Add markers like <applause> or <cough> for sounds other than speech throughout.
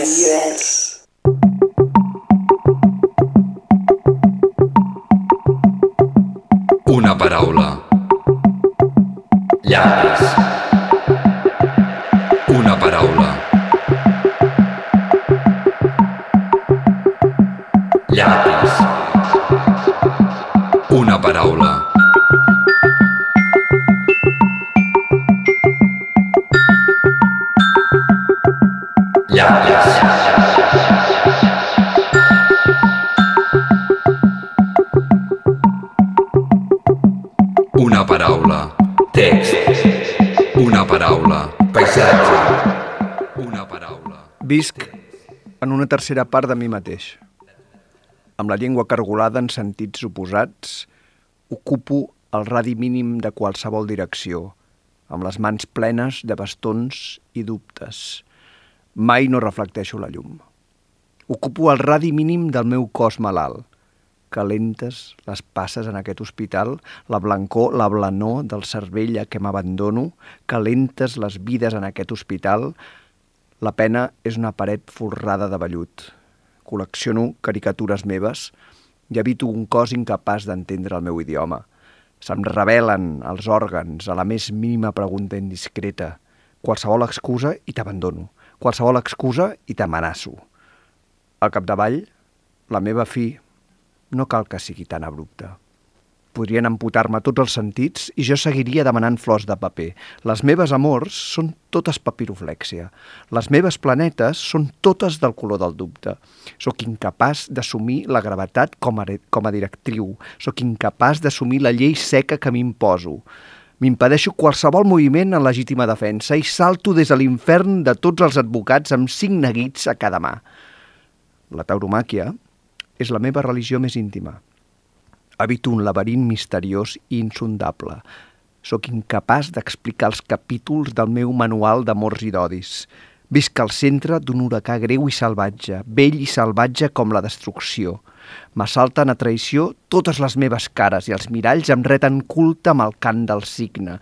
Yes. Una tercera part de mi mateix. Amb la llengua cargolada en sentits oposats, ocupo el radi mínim de qualsevol direcció, amb les mans plenes de bastons i dubtes. Mai no reflecteixo la llum. Ocupo el radi mínim del meu cos malalt, calentes les passes en aquest hospital, la blancor, la blanor del cervell a què m'abandono, calentes les vides en aquest hospital, la pena és una paret forrada de vellut. Col·lecciono caricatures meves i habito un cos incapaç d'entendre el meu idioma. Se'm revelen els òrgans a la més mínima pregunta indiscreta. Qualsevol excusa i t'abandono. Qualsevol excusa i t'amenaço. Al capdavall, la meva fi no cal que sigui tan abrupta. Podrien amputar-me tots els sentits i jo seguiria demanant flors de paper. Les meves amors són totes papiroflèxia. Les meves planetes són totes del color del dubte. Sóc incapaç d'assumir la gravetat com a, com a directriu. Sóc incapaç d'assumir la llei seca que m'imposo. M'impedeixo qualsevol moviment en legítima defensa i salto des de l'infern de tots els advocats amb cinc neguits a cada mà. La tauromàquia és la meva religió més íntima. Habito un laberint misteriós i insondable. Sóc incapaç d'explicar els capítols del meu manual d'amors i d'odis. Visc al centre d'un huracà greu i salvatge, vell i salvatge com la destrucció. M'assalten a traïció totes les meves cares i els miralls em reten culte amb el cant del signe.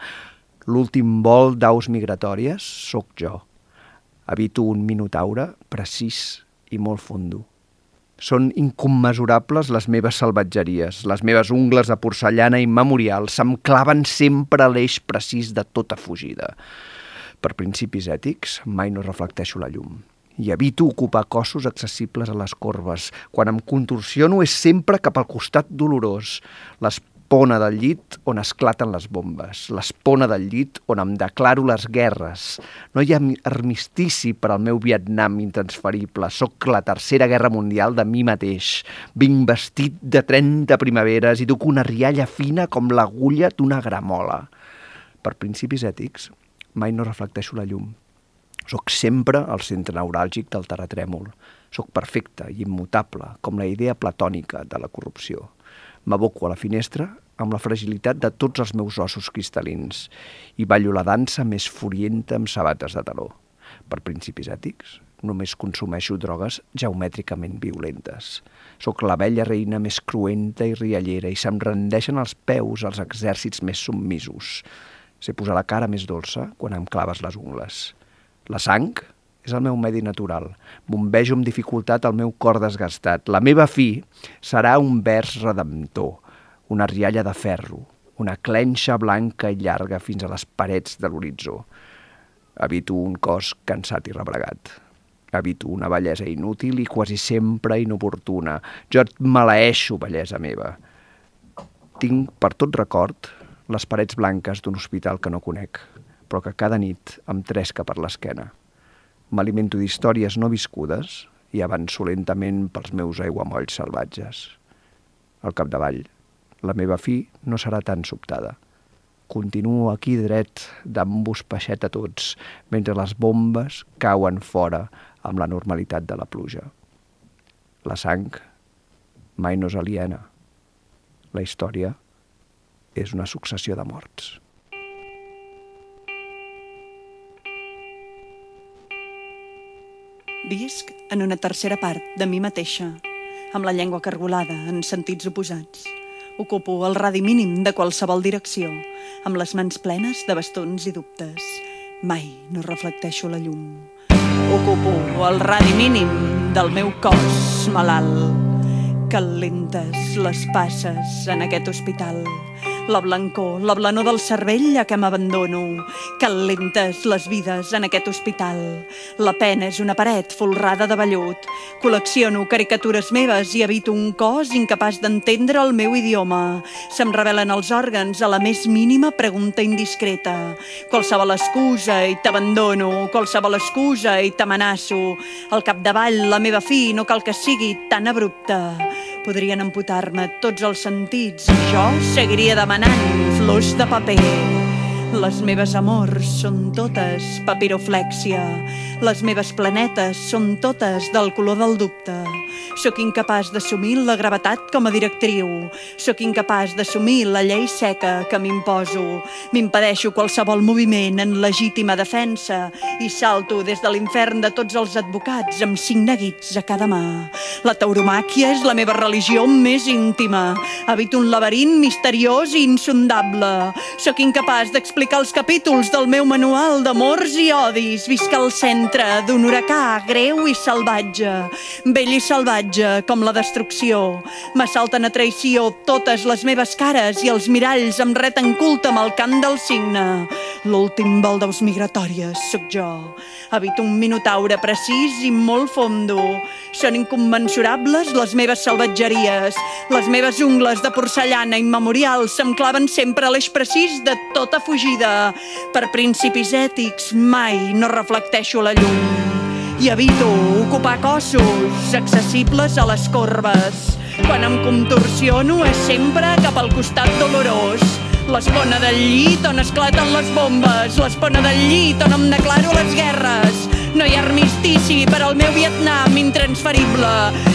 L'últim vol d'aus migratòries sóc jo. Habito un minotaure precís i molt fondo. Són incommensurables les meves salvatgeries. Les meves ungles de porcellana immemorial se'm claven sempre a l'eix precís de tota fugida. Per principis ètics, mai no reflecteixo la llum. I evito ocupar cossos accessibles a les corbes. Quan em contorsiono és sempre cap al costat dolorós. L'espona del llit on esclaten les bombes. L'espona del llit on em declaro les guerres. No hi ha armistici per al meu Vietnam intransferible. Soc la tercera guerra mundial de mi mateix. Vinc vestit de 30 primaveres i duc una rialla fina com l'agulla d'una gramola. Per principis ètics, mai no reflecteixo la llum. Soc sempre al centre neuràlgic del terratrèmol. Soc perfecte i immutable, com la idea platònica de la corrupció. M'aboco a la finestra amb la fragilitat de tots els meus ossos cristal·lins i ballo la dansa més furienta amb sabates de taló. Per principis ètics, només consumeixo drogues geomètricament violentes. Soc la vella reina més cruenta i riallera i se'm rendeixen els peus als exèrcits més submisos. Sé posar la cara més dolça quan em claves les ungles. La sang és el meu medi natural. Bombejo amb dificultat el meu cor desgastat. La meva fi serà un vers redemptor, una rialla de ferro, una clenxa blanca i llarga fins a les parets de l'horitzó. Habito un cos cansat i rebregat. Habito una bellesa inútil i quasi sempre inoportuna. Jo et maleeixo, bellesa meva. Tinc, per tot record, les parets blanques d'un hospital que no conec, però que cada nit em tresca per l'esquena. M'alimento d'històries no viscudes i avanço lentament pels meus aiguamolls salvatges. Al capdavall, la meva fi no serà tan sobtada. Continuo aquí dret d'ambos peixet a tots, mentre les bombes cauen fora amb la normalitat de la pluja. La sang mai no és aliena. La història és una successió de morts. Visc en una tercera part de mi mateixa, amb la llengua cargolada en sentits oposats. Ocupo el radi mínim de qualsevol direcció, amb les mans plenes de bastons i dubtes. Mai no reflecteixo la llum. Ocupo el radi mínim del meu cos malalt. Calentes les passes en aquest hospital. La blancor, la blanor del cervell a què m'abandono. Calentes les vides en aquest hospital. La pena és una paret folrada de vellut. Col·lecciono caricatures meves i habito un cos incapaç d'entendre el meu idioma. Se'm revelen els òrgans a la més mínima pregunta indiscreta. Qualsevol excusa i t'abandono, qualsevol excusa i t'amenaço. Al capdavall, la meva fi no cal que sigui tan abrupta. Podrien amputar-me tots els sentits i jo seguiria demanant flors de paper. Les meves amors són totes papiroflèxia. Les meves planetes són totes del color del dubte. Sóc incapaç d'assumir la gravetat com a directriu. Sóc incapaç d'assumir la llei seca que m'imposo. M'impedeixo qualsevol moviment en legítima defensa i salto des de l'infern de tots els advocats amb cinc neguits a cada mà. La tauromàquia és la meva religió més íntima. Habito un laberint misteriós i insondable. Sóc incapaç d'explicar els capítols del meu manual d'amors i odis. Visc al centre d'un huracà greu i salvatge. Vell i salvatge com la destrucció. M'assalten a traïció totes les meves cares i els miralls em reten culte amb el cant del signe. L'últim vol d'aus migratòries sóc jo. Habito un minotaure precís i molt fondo. Són incommensurables les meves salvatgeries. Les meves ungles de porcellana immemorial se'm claven sempre a l'eix precís de tota fugida. Per principis ètics mai no reflecteixo la llum. I evito ocupar cossos accessibles a les corbes. Quan em contorsiono és sempre cap al costat dolorós. L'espona del llit on esclaten les bombes, l'espona del llit on em declaro les guerres. No hi ha armistici per al meu Vietnam intransferible.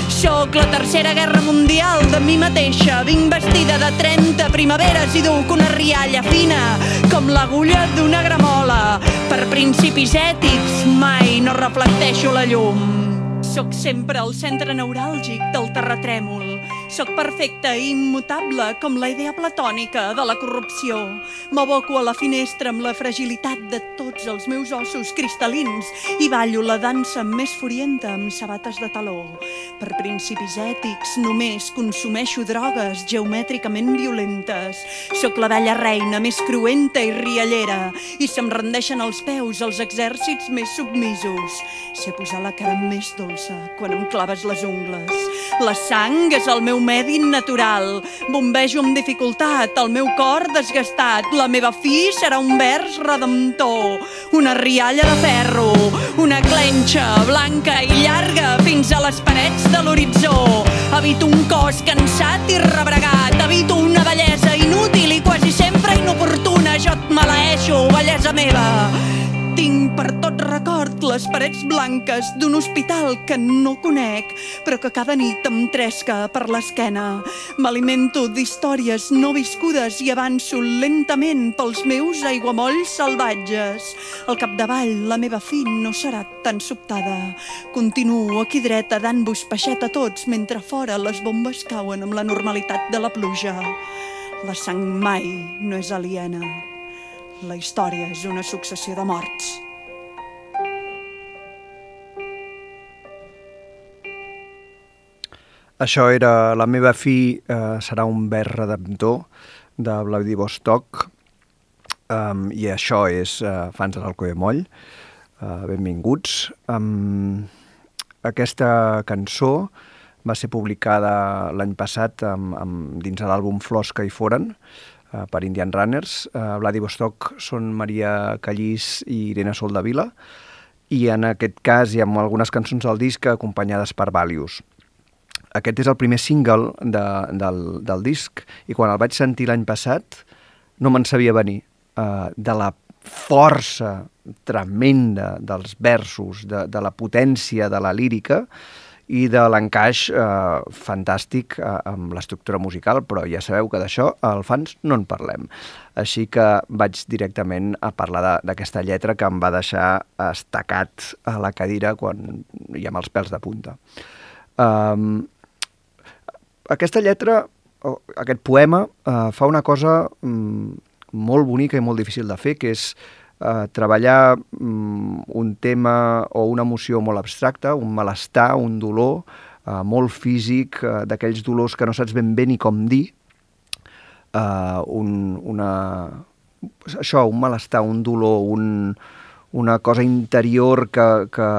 Sóc la tercera guerra mundial de mi mateixa. Vinc vestida de 30 primaveres i duc una rialla fina com l'agulla d'una gramola. Per principis ètics mai no reflecteixo la llum. Soc sempre el centre neuràlgic del terratrèmol. Soc perfecta i immutable com la idea platònica de la corrupció. M'aboco a la finestra amb la fragilitat de tots els meus ossos cristal·lins i ballo la dansa més furienta amb sabates de taló. Per principis ètics només consumeixo drogues geomètricament violentes. Soc la vella reina més cruenta i riallera i se'm rendeixen als peus els exèrcits més submisos. Sé posar la cara més dolça quan em claves les ungles. La sang és el meu medi natural. Bombejo amb dificultat, el meu cor desgastat. La meva fi serà un vers redemptor, una rialla de ferro, una clenxa blanca i llarga fins a les parets de l'horitzó. Habito un cos cansat i rebregat, habito una bellesa inútil i quasi sempre inoportuna. Jo et maleeixo, bellesa meva. Tinc per tot record les parets blanques d'un hospital que no conec, però que cada nit em tresca per l'esquena. M'alimento d'històries no viscudes i avanço lentament pels meus aiguamolls salvatges. Al capdavall, la meva fi no serà tan sobtada. Continuo aquí dreta dant-vos peixet a tots mentre fora les bombes cauen amb la normalitat de la pluja. La sang mai no és aliena. La història és una successió de morts. Això era La meva fi eh, serà un vers redemptor de Vladivostok um, i això és uh, Fans de l'Alcoe Moll. Uh, benvinguts. Um, aquesta cançó va ser publicada l'any passat amb, amb, dins de l'àlbum Flors que hi foren, uh, per Indian Runners. Uh, Vladivostok són Maria Callís i Irene Soldavila i en aquest cas hi ha algunes cançons al disc acompanyades per Valius. Aquest és el primer single de, del, del disc i quan el vaig sentir l'any passat no me'n sabia venir uh, de la força tremenda dels versos, de, de la potència de la lírica i de l'encaix eh, fantàstic eh, amb l'estructura musical, però ja sabeu que d'això al fans no en parlem. Així que vaig directament a parlar d'aquesta lletra que em va deixar estacat a la cadira quan hi ha els pèls de punta. Um, aquesta lletra, o aquest poema, eh, fa una cosa mm, molt bonica i molt difícil de fer, que és eh, treballar mm, un tema o una emoció molt abstracta, un malestar, un dolor eh, molt físic, eh, d'aquells dolors que no saps ben bé ni com dir, eh, un, una, això, un malestar, un dolor, un, una cosa interior que, que,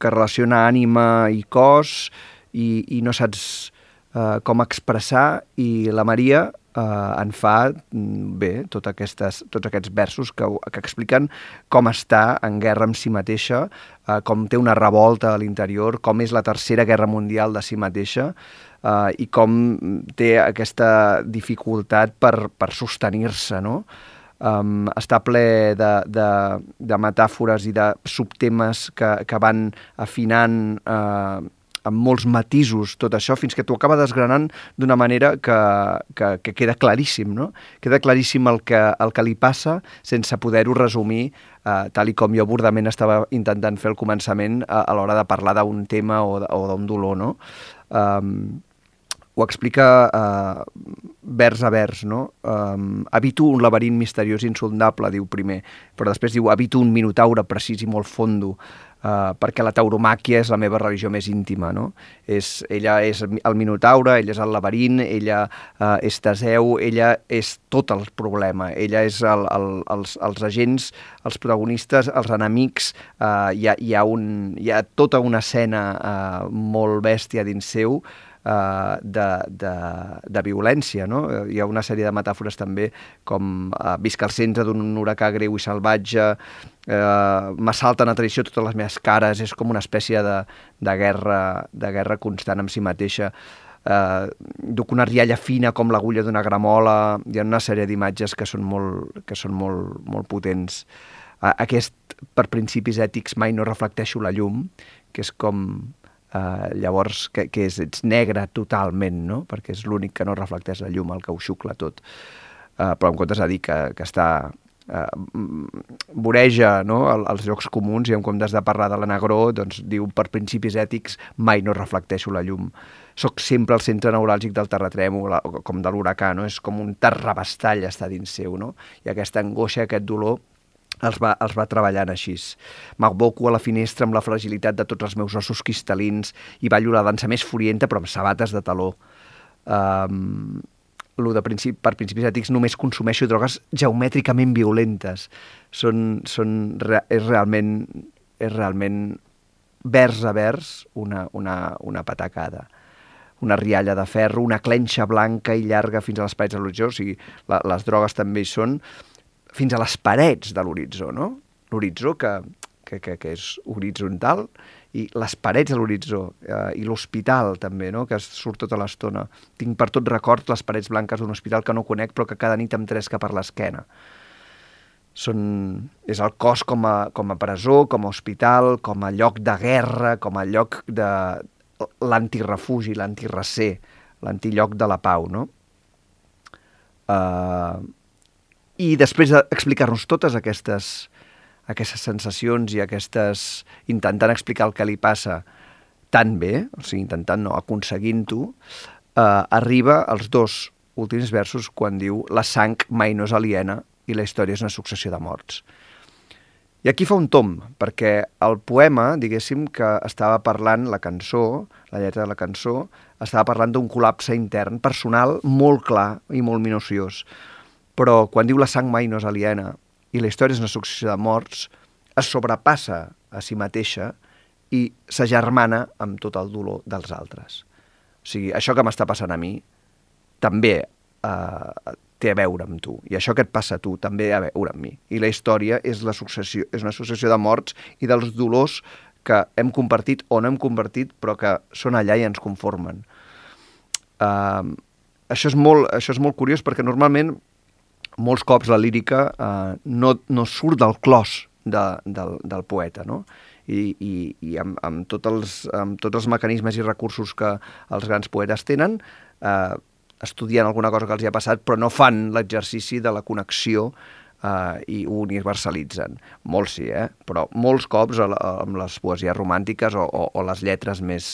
que relaciona ànima i cos i, i no saps eh, com expressar. I la Maria eh, en fa mm, bé tot aquestes, tots aquests versos que, que expliquen com està en guerra amb si mateixa, eh, com té una revolta a l'interior, com és la tercera guerra mundial de si mateixa eh, i com té aquesta dificultat per, per sostenir-se, no? um, està ple de, de, de metàfores i de subtemes que, que van afinant eh, amb molts matisos tot això, fins que t'ho acaba desgranant d'una manera que, que, que queda claríssim, no? Queda claríssim el que, el que li passa sense poder-ho resumir eh, tal i com jo burdament estava intentant fer el començament a, a l'hora de parlar d'un tema o d'un dolor, no? Um, ho explica uh, vers a vers, no? Um, habito un laberint misteriós i insondable, diu primer, però després diu habito un minotaure precís i molt fondo, uh, perquè la tauromàquia és la meva religió més íntima, no? És, ella és el Minotaure, ella és el laberint, ella uh, és Teseu, ella és tot el problema, ella és el, el, els, els agents, els protagonistes, els enemics, uh, hi, ha, hi, ha un, hi ha tota una escena uh, molt bèstia dins seu, uh, de, de, de violència. No? Hi ha una sèrie de metàfores també com uh, visc al centre d'un huracà greu i salvatge, uh, m'assalten a traïció totes les meves cares, és com una espècie de, de, guerra, de guerra constant amb si mateixa. Uh, duc una rialla fina com l'agulla d'una gramola, hi ha una sèrie d'imatges que són molt, que són molt, molt potents. Uh, aquest, per principis ètics, mai no reflecteixo la llum, que és com Uh, llavors, que, que és, ets negre totalment, no? perquè és l'únic que no reflecteix la llum, el que ho xucla tot. Uh, però en comptes de dir que, que està uh, voreja no? El, els llocs comuns i en comptes de parlar de la negró, doncs diu per principis ètics mai no reflecteixo la llum. Soc sempre el centre neuràlgic del terratrèmol, com de l'huracà, no? és com un terrabastall està dins seu, no? i aquesta angoixa, aquest dolor els va, els va treballant així. M'aboco a la finestra amb la fragilitat de tots els meus ossos cristal·lins i ballo la dansa més furienta però amb sabates de taló. Um, lo de principi, per principis ètics només consumeixo drogues geomètricament violentes. Són, són, és realment, és realment vers a vers una, una, una patacada una rialla de ferro, una clenxa blanca i llarga fins a les parets de l'horitzó, o sigui, la, les drogues també hi són, fins a les parets de l'horitzó, no? L'horitzó que, que, que, que és horitzontal i les parets de l'horitzó eh, i l'hospital també, no? que surt tota l'estona. Tinc per tot record les parets blanques d'un hospital que no conec però que cada nit em tresca per l'esquena. Són, és el cos com a, com a presó, com a hospital, com a lloc de guerra, com a lloc de l'antirefugi, l'antirecer, l'antilloc de la pau, no? Uh, i després d'explicar-nos totes aquestes, aquestes sensacions i aquestes... intentant explicar el que li passa tan bé, o sigui, intentant no, aconseguint-ho, eh, arriba als dos últims versos quan diu la sang mai no és aliena i la història és una successió de morts. I aquí fa un tom, perquè el poema, diguéssim, que estava parlant la cançó, la lletra de la cançó, estava parlant d'un col·lapse intern personal molt clar i molt minuciós però quan diu la sang mai no és aliena i la història és una successió de morts, es sobrepassa a si mateixa i s'agermana amb tot el dolor dels altres. O sigui, això que m'està passant a mi també eh, té a veure amb tu. I això que et passa a tu també a veure amb mi. I la història és, la successió, és una successió de morts i dels dolors que hem compartit o no hem compartit, però que són allà i ens conformen. Uh, això, és molt, això és molt curiós perquè normalment molts cops la lírica eh, no, no surt del clos de, del, del poeta, no? I, i, i amb, amb, tot els, amb tots els mecanismes i recursos que els grans poetes tenen, eh, estudien alguna cosa que els hi ha passat, però no fan l'exercici de la connexió uh, i universalitzen. Molts sí, eh? però molts cops a la, amb les poesies romàntiques o, o, o les lletres més,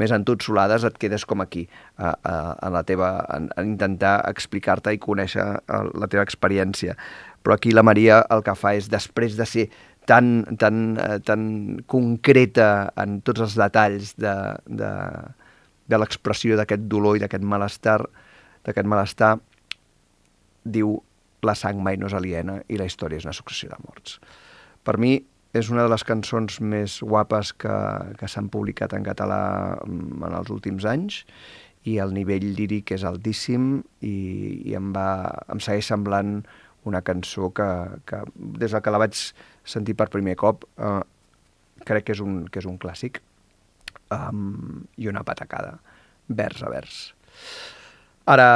més entotsolades et quedes com aquí, uh, uh, en la teva, en, en intentar explicar-te i conèixer uh, la teva experiència. Però aquí la Maria el que fa és, després de ser tan, tan, uh, tan concreta en tots els detalls de, de, de l'expressió d'aquest dolor i d'aquest malestar, d'aquest malestar, diu la sang mai no és aliena i la història és una successió de morts. Per mi és una de les cançons més guapes que, que s'han publicat en català mm, en els últims anys i el nivell líric és altíssim i, i em, va, em segueix semblant una cançó que, que des que la vaig sentir per primer cop eh, crec que és un, que és un clàssic um, i una patacada, vers a vers. Ara,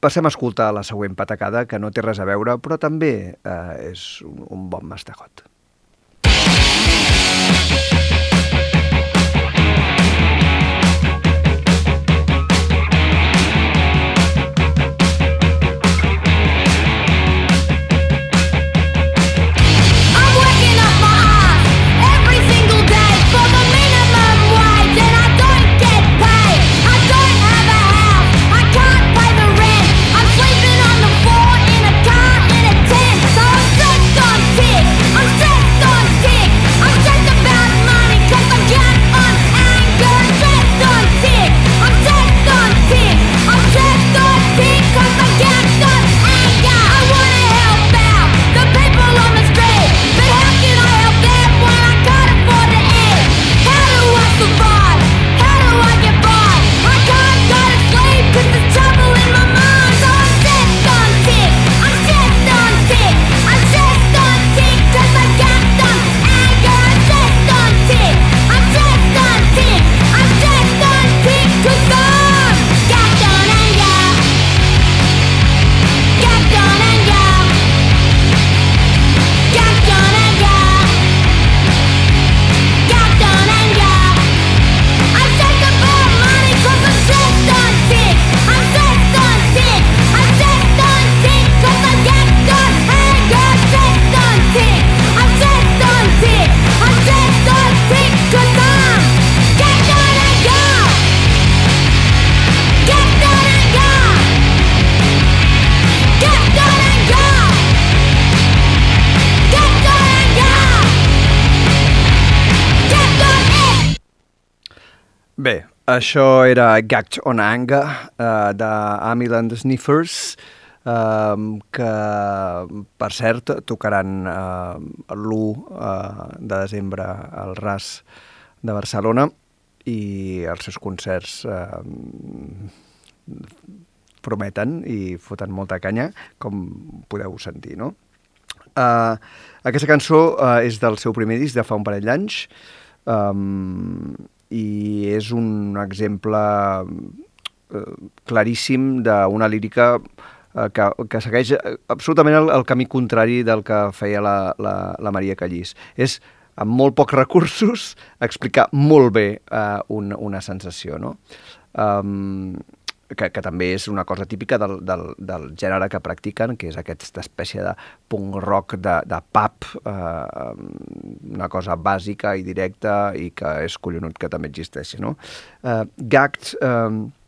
Passem a escoltar la següent patacada, que no té res a veure, però també eh, és un, un bon mastegot. Això era Gagged on Anger, uh, de Amiland Sniffers, uh, que, per cert, tocaran uh, l'1 uh, de desembre al RAS de Barcelona i els seus concerts uh, prometen i foten molta canya, com podeu sentir, no? Uh, aquesta cançó uh, és del seu primer disc de fa un parell d'anys um, i és un exemple uh, claríssim d'una lírica uh, que, que segueix eh, absolutament el, el camí contrari del que feia la, la, la Maria Callís. És amb molt pocs recursos explicar molt bé uh, un, una sensació, no? Um, que, que també és una cosa típica del, del, del gènere que practiquen, que és aquesta espècie de punk rock de, de pub, eh, una cosa bàsica i directa i que és collonut que també existeixi, no? Eh, gagged, eh,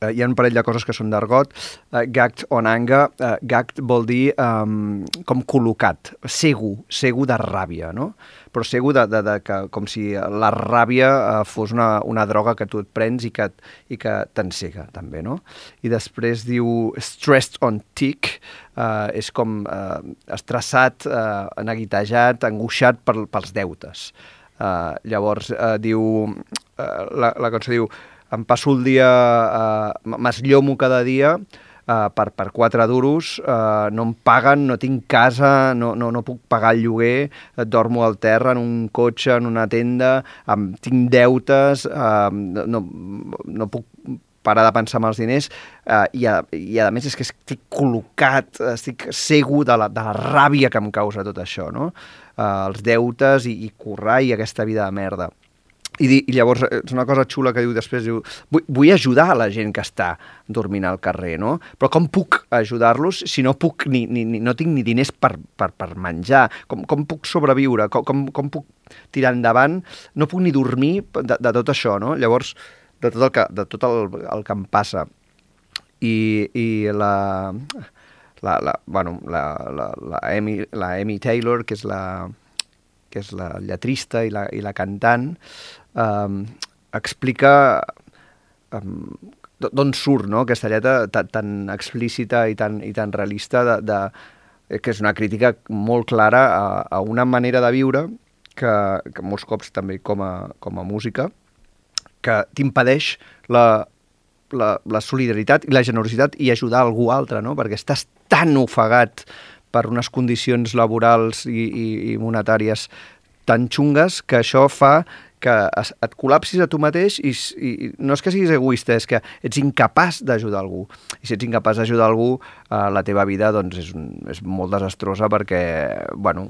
eh, hi ha un parell de coses que són d'argot. Uh, gagged on anger, uh, gagged vol dir um, com col·locat, segur, segur de ràbia, no? Però segur de, de, de que, com si la ràbia uh, fos una, una droga que tu et prens i que, i que t'encega, també, no? I després diu stressed on tick, uh, és com uh, estressat, uh, neguitejat, angoixat per, pels deutes. Uh, llavors uh, diu, uh, la, la cançó diu, em passo el dia, eh, m'esllomo cada dia eh, per, per quatre duros, eh, no em paguen, no tinc casa, no, no, no puc pagar el lloguer, eh, dormo al terra en un cotxe, en una tenda, em, tinc deutes, eh, no, no puc parar de pensar en els diners eh, i, a, i a més és que estic col·locat, estic segur de la, de la ràbia que em causa tot això, no? Eh, els deutes i, i currar i aquesta vida de merda. I, I llavors eh, és una cosa xula que diu després, diu, vull, vull ajudar a la gent que està dormint al carrer, no? Però com puc ajudar-los si no puc ni, ni, ni, no tinc ni diners per, per, per menjar? Com, com puc sobreviure? Com, com, com puc tirar endavant? No puc ni dormir de, de tot això, no? Llavors, de tot el que, de tot el, el que em passa. I, i la, la, la, bueno, la, la, la, Amy, la Amy Taylor, que és la, que és la lletrista i la, i la cantant, um, explica um, d'on surt no? aquesta lletra tan, tan explícita i tan, i tan realista de, de, eh, que és una crítica molt clara a, a una manera de viure que, que molts cops també com a, com a música que t'impedeix la, la, la solidaritat i la generositat i ajudar algú altre, no? perquè estàs tan ofegat per unes condicions laborals i, i, i monetàries tan xungues que això fa que et col·lapsis a tu mateix i, i no és que siguis egoista, és que ets incapaç d'ajudar algú. I si ets incapaç d'ajudar algú, eh, la teva vida doncs, és, és molt desastrosa perquè, bueno,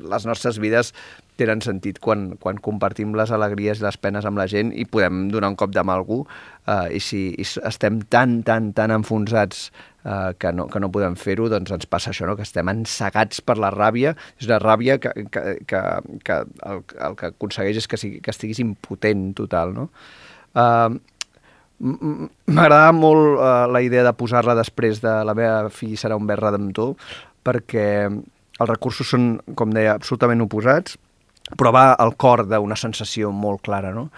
les nostres vides tenen sentit quan, quan compartim les alegries i les penes amb la gent i podem donar un cop de mà a algú eh, i si i estem tan, tan, tan enfonsats eh, que, no, que no podem fer-ho, doncs ens passa això, no? que estem encegats per la ràbia. És una ràbia que, que, que, que el, el que aconsegueix és que, sigui, que estiguis impotent total. No? Uh, M'agradava molt uh, la idea de posar-la després de La meva fill serà un verre redemptor, perquè els recursos són, com deia, absolutament oposats, però va al cor d'una sensació molt clara, no?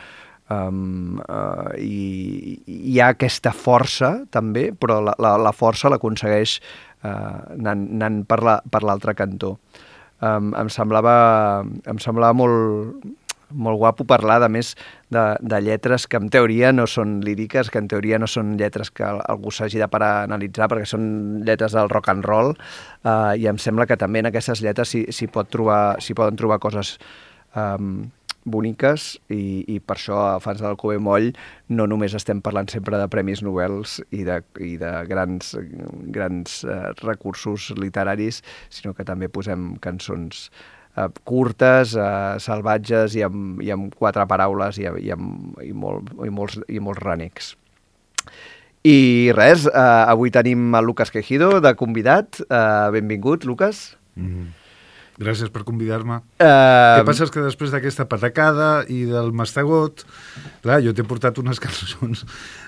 Um, uh, i, i hi ha aquesta força també, però la, la, la força l'aconsegueix uh, anant, anant per la- l'altre cantó. Um, em semblava, em semblava molt, molt guapo parlar, a més, de, de lletres que en teoria no són líriques, que en teoria no són lletres que algú s'hagi de parar a analitzar, perquè són lletres del rock and roll, uh, i em sembla que també en aquestes lletres s'hi pot trobar, poden trobar coses um, boniques i, i per això a Fans del Cove Moll no només estem parlant sempre de premis Nobels i de, i de grans, grans uh, recursos literaris, sinó que també posem cançons uh, curtes, uh, salvatges i amb, i amb quatre paraules i, i, amb, i, molt, i, molts, i molts renecs. I res, uh, avui tenim el Lucas Quejido de convidat. Uh, benvingut, Lucas. Mm. Gràcies per convidar-me. Uh, que passa és que després d'aquesta patacada i del mastegot, clar, jo t'he portat unes <laughs> cançons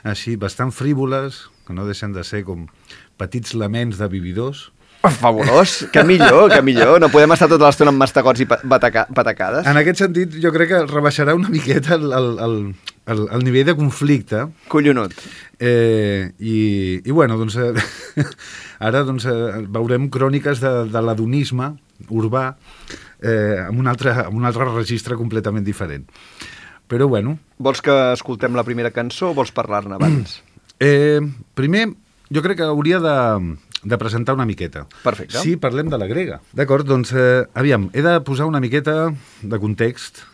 així bastant frívoles, que no deixen de ser com petits laments de vividors. Fabulós, <laughs> que millor, que millor. No podem estar tota l'estona amb mastegots i pa- bataca patacades. En aquest sentit, jo crec que rebaixarà una miqueta el, el, el, el, el nivell de conflicte Collonut. Eh, i, I, bueno, doncs, eh, <laughs> ara doncs, eh, veurem cròniques de, de l'adonisme urbà eh, amb, un altre, amb un altre registre completament diferent. Però, bueno, Vols que escoltem la primera cançó o vols parlar-ne abans? eh, primer, jo crec que hauria de, de presentar una miqueta. Perfecte. Sí, parlem de la grega. D'acord, doncs, eh, aviam, he de posar una miqueta de context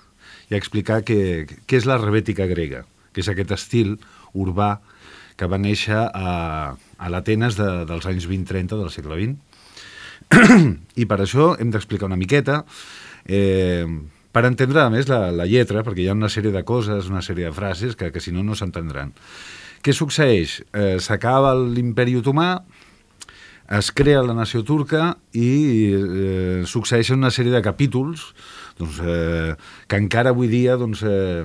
i explicar què, què és la rebètica grega, que és aquest estil urbà que va néixer a, a l'Atenes de, dels anys 20-30 del segle XX. <clears throat> I per això hem d'explicar una miqueta, eh, per entendre, a més, la, la lletra, perquè hi ha una sèrie de coses, una sèrie de frases que, que si no, no s'entendran. Què succeeix? Eh, S'acaba l'imperi otomà, es crea la nació turca i eh, succeeixen una sèrie de capítols doncs, eh, que encara avui dia doncs, eh,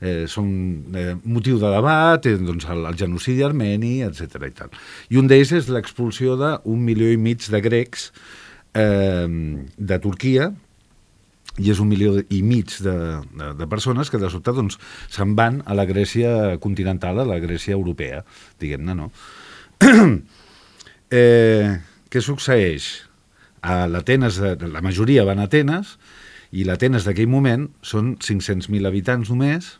eh, són eh, motiu de debat, eh, doncs, el, el genocidi armeni, etc. I, tal. I un d'ells és l'expulsió d'un milió i mig de grecs eh, de Turquia, i és un milió i mig de, de, de persones que de sobte doncs, se'n van a la Grècia continental, a la Grècia europea, diguem-ne, no? <clears throat> eh, què succeeix? A l'Atenes, la majoria van a Atenes, i l'Atenes d'aquell moment són 500.000 habitants només,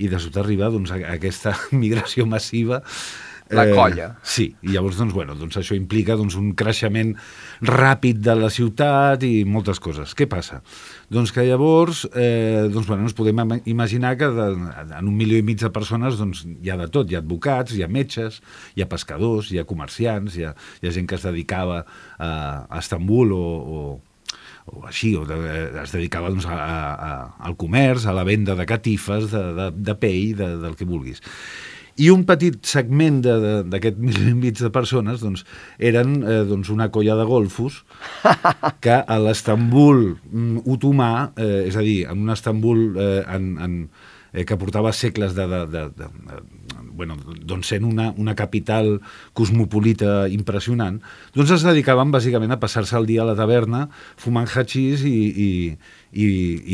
i de sobte arriba doncs, a aquesta <laughs> migració massiva La colla. Sí, i llavors doncs, bueno, doncs això implica doncs, un creixement ràpid de la ciutat i moltes coses. Què passa? Doncs que llavors eh, doncs, bueno, ens podem ima- imaginar que de, en un milió i mig de persones doncs, hi ha de tot, hi ha advocats, hi ha metges, hi ha pescadors, hi ha comerciants, hi ha, hi ha gent que es dedicava a, a Estambul o, o, o així, o de, eh, es dedicava doncs, a, a, a, al comerç, a la venda de catifes, de, de, de pell, de, del que vulguis. I un petit segment d'aquest <laughs> milió i mig de persones doncs, eren eh, doncs, una colla de golfos <laughs> que a l'Estambul mm, otomà, eh, és a dir, en un Estambul eh, en, en, eh, que portava segles de, de, de, de, de bueno, doncs sent una, una capital cosmopolita impressionant, doncs es dedicaven bàsicament a passar-se el dia a la taverna fumant hachís i, i, i,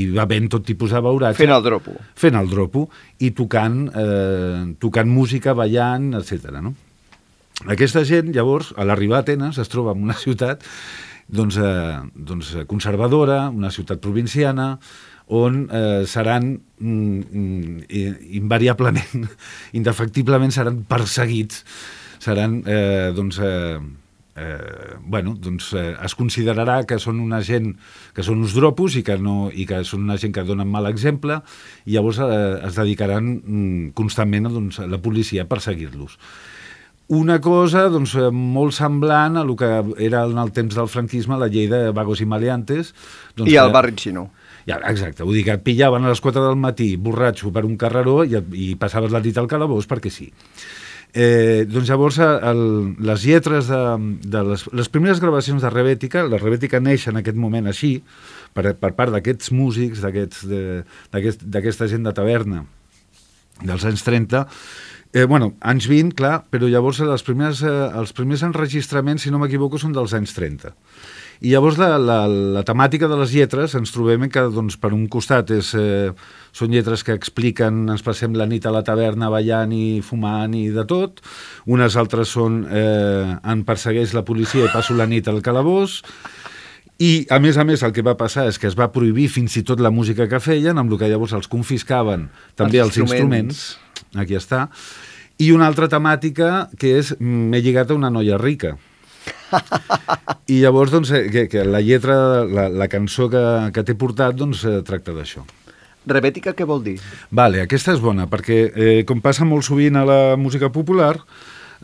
i bevent tot tipus de beuratge Fent el dropo. fent el dropo i tocant, eh, tocant música, ballant, etc. No? Aquesta gent, llavors, a l'arribar a Atenes, es troba en una <laughs> ciutat doncs, eh, doncs, conservadora, una ciutat provinciana, on eh, seran mm, mm, invariablement, <laughs> indefectiblement seran perseguits, seran, eh, doncs, eh, eh, bueno, doncs eh, es considerarà que són una gent que són uns dropos i que, no, i que són una gent que donen mal exemple i llavors eh, es dedicaran mm, constantment a, doncs, a la policia a perseguir-los. Una cosa doncs, eh, molt semblant a el que era en el temps del franquisme la llei de vagos i maleantes. Doncs, I el barri xino. ja, exacte, vull dir que et pillaven a les 4 del matí borratxo per un carreró i, i passaves la nit al calabós perquè sí. Eh, doncs llavors eh, el, les lletres de, de les, les primeres gravacions de Rebètica, la Rebètica neix en aquest moment així, per, per part d'aquests músics, d'aquesta gent de taverna dels anys 30, eh, bueno, anys 20, clar, però llavors les primeres, eh, els primers enregistraments, si no m'equivoco, són dels anys 30. I llavors la, la, la temàtica de les lletres ens trobem que doncs, per un costat és, eh, són lletres que expliquen ens passem la nit a la taverna ballant i fumant i de tot, unes altres són eh, en persegueix la policia i passo la nit al calabós, i, a més a més, el que va passar és que es va prohibir fins i tot la música que feien, amb el que llavors els confiscaven també Els els, instruments. Aquí està. I una altra temàtica que és m'he lligat a una noia rica. I llavors, doncs, eh, que, que la lletra, la, la cançó que, que t'he portat, doncs, eh, tracta d'això. Rebètica què vol dir? Vale, aquesta és bona, perquè eh, com passa molt sovint a la música popular,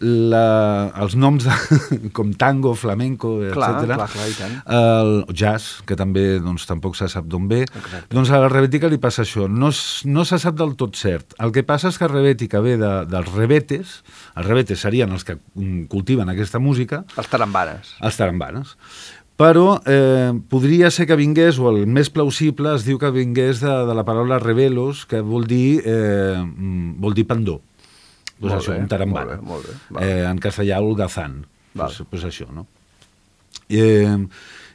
la, els noms de, <laughs> com tango, flamenco, etc. clar, clar, i tant. El jazz, que també doncs, tampoc se sap d'on ve, Exacte. doncs a la rebètica li passa això. No, no se sap del tot cert. El que passa és que rebètica ve de, dels rebetes, els rebetes serien els que mm, cultiven aquesta música, Els tarambanes. els tarambanes. Però eh, podria ser que vingués, o el més plausible es diu que vingués de, de la paraula revelos, que vol dir, eh, mm, vol dir pendó. Pues Molt això, bé, un tarambana. molt bé, molt bé. Eh, en castellà, holgazán. Pues, pues això, no? I, eh,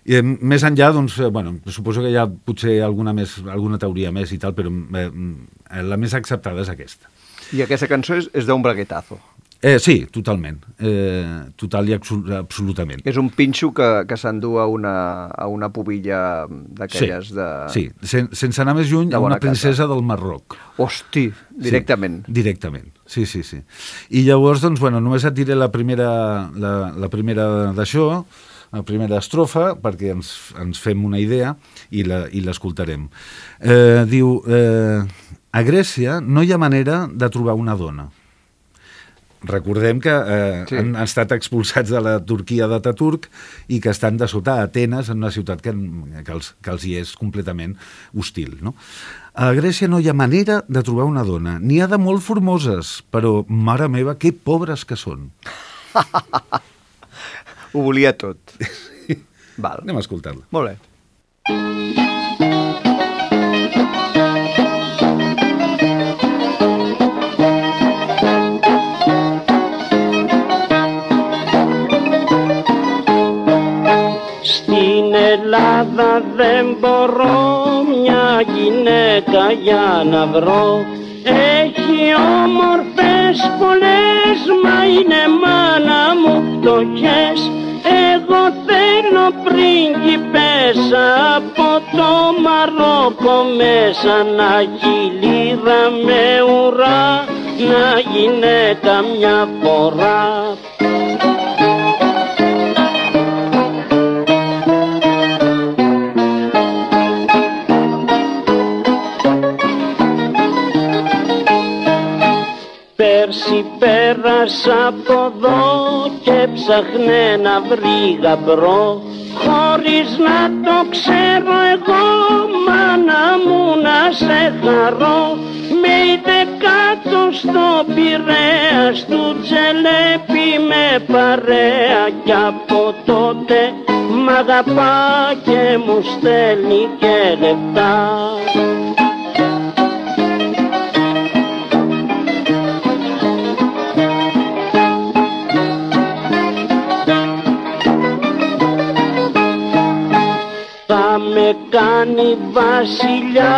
i eh, més enllà, doncs, eh, bueno, suposo que hi ha potser alguna, més, alguna teoria més i tal, però eh, mm, la més acceptada és aquesta. I aquesta cançó és, és d'un braguetazo. Eh, sí, totalment. Eh, total i absol absolutament. És un pinxo que, que s'endú a una, a una pubilla d'aquelles de... Sí, sen, sense anar més lluny, a una princesa del Marroc. Hosti, directament. Sí, directament, sí, sí, sí. I llavors, doncs, bueno, només et diré la primera, la, la primera d'això, la primera estrofa, perquè ens, ens fem una idea i l'escoltarem. Eh, diu, eh, a Grècia no hi ha manera de trobar una dona. Recordem que eh, Sí. sí. han estat expulsats de la Turquia d'Ataturk i que estan de sota a Atenes, en una ciutat que, que, els, que els hi és completament hostil. No? A Grècia no hi ha manera de trobar una dona. N'hi ha de molt formoses, però, mare meva, que pobres que són. <laughs> Ho volia tot. Val. Anem a escoltar-la. Molt bé. Ελλάδα δεν μπορώ μια γυναίκα για να βρω. Έχει όμορφες πολλές μα είναι μάνα μου φτωχές. Εγώ θέλω πρίγκιπες από το Μαρόκο μέσα να γυλίδα με ουρά να γυναίκα μια φορά Πέρσι πέρασα από εδώ και ψάχνε να βρει γαμπρό. Χωρίς να το ξέρω εγώ μάνα μου να σε χαρώ. Με είδε κάτω στο Πειραιά του τζελέπι με παρέα. Κι από τότε μ' αγαπά και μου στέλνει και λεπτά με κάνει βασιλιά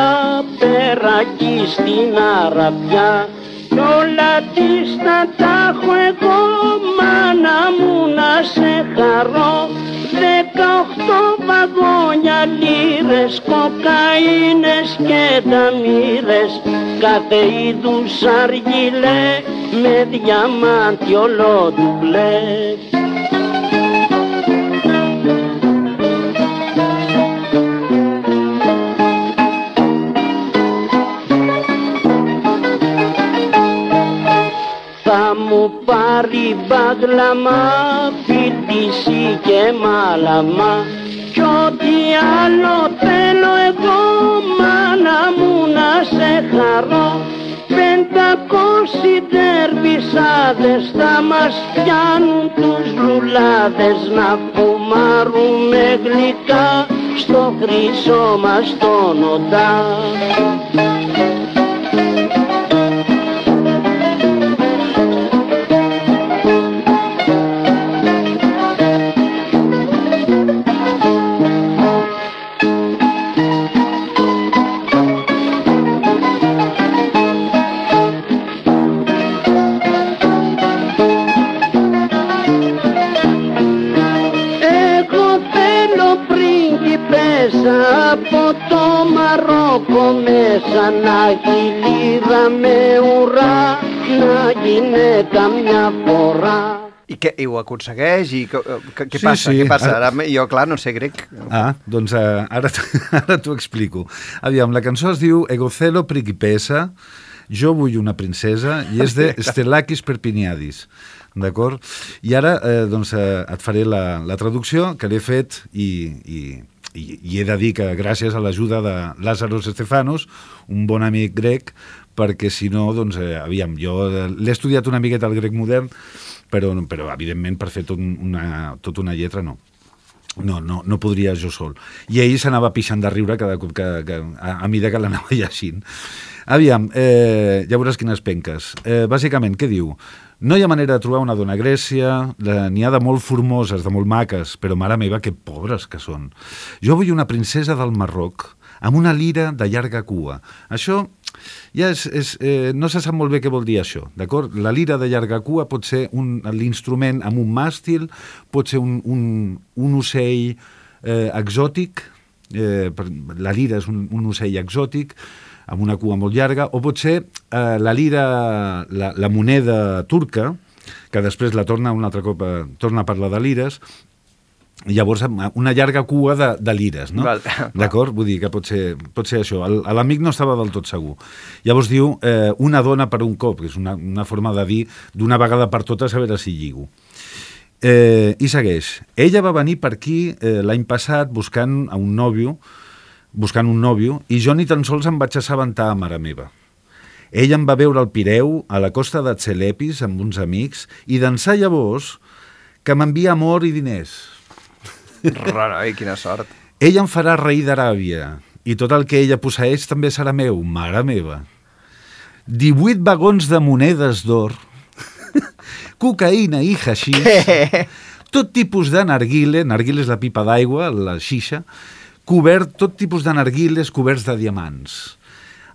πέρα εκεί στην Αραβιά. Κι όλα της θα τα έχω εγώ μάνα μου να σε χαρώ. Δεκαοχτώ βαγόνια λίρες, κοκαίνες και ταμύρες. Κάθε είδους αργυλέ με διαμάντι ολότουμπλε Θα μου πάρει μπαγλαμά, πιτήσι και μάλαμα. Κι ό,τι άλλο θέλω εγώ, μάνα μου να σε χαρώ. Πεντακόσι τερβισάδες θα μας πιάνουν τους λουλάδες Να φουμάρουμε γλυκά στο χρυσό μας το νοτά μέσα να έχει λίδα με ουρά να γυναίκα μια φορά I, què, I ho aconsegueix? I què, què, què Sí, passa? sí. Què passa? Ara- Ara, jo, clar, no sé grec. Ah, doncs uh, ara, t- <laughs> ara t'ho explico. Aviam, la cançó es diu Egocelo Principessa, jo vull una princesa, i és de Stelakis Perpiniadis. D'acord? I ara eh, doncs, eh, et faré la, la traducció que l'he fet i, i, i, i he de dir que gràcies a l'ajuda de Lázaros Estefanos, un bon amic grec, perquè si no, doncs, eh, aviam, jo eh, l'he estudiat una miqueta al grec modern, però, però evidentment per fer tot una, tot una lletra no. No, no, no podria jo sol. I ell s'anava pixant de riure cada cop que, que, a, a mida que l'anava <laughs> llegint. Aviam, eh, ja veuràs quines penques. Eh, bàsicament, què diu? No hi ha manera de trobar una dona a Grècia, n'hi ha de molt formoses, de molt maques, però mare meva, que pobres que són. Jo vull una princesa del Marroc amb una lira de llarga cua. Això ja és, és, eh, no se sap molt bé què vol dir això, d'acord? La lira de llarga cua pot ser l'instrument amb un màstil, pot ser un, un, un ocell eh, exòtic, eh, la lira és un, un ocell exòtic, amb una cua molt llarga, o pot ser eh, la lira, la, la moneda turca, que després la torna un altre cop, a, torna a parlar de lires, llavors amb una llarga cua de, de lires, no? <laughs> D'acord? Vull dir que pot ser, pot ser això. L'amic no estava del tot segur. Llavors diu eh, una dona per un cop, que és una, una forma de dir d'una vegada per totes a veure si lligo. Eh, I segueix. Ella va venir per aquí eh, l'any passat buscant a un nòvio, buscant un nòvio, i jo ni tan sols em vaig assabentar, mare meva. Ella em va veure al Pireu, a la costa de Tselepis, amb uns amics, i d'ençà llavors que m'envia amor i diners. Rara, ai, quina sort. Ella em farà rei d'Aràbia, i tot el que ella posseeix també serà meu, mare meva. 18 vagons de monedes d'or, <laughs> cocaïna i haixís, <laughs> tot tipus de narguile, narguile és la pipa d'aigua, la xixa, cobert, tot tipus de narguiles coberts de diamants.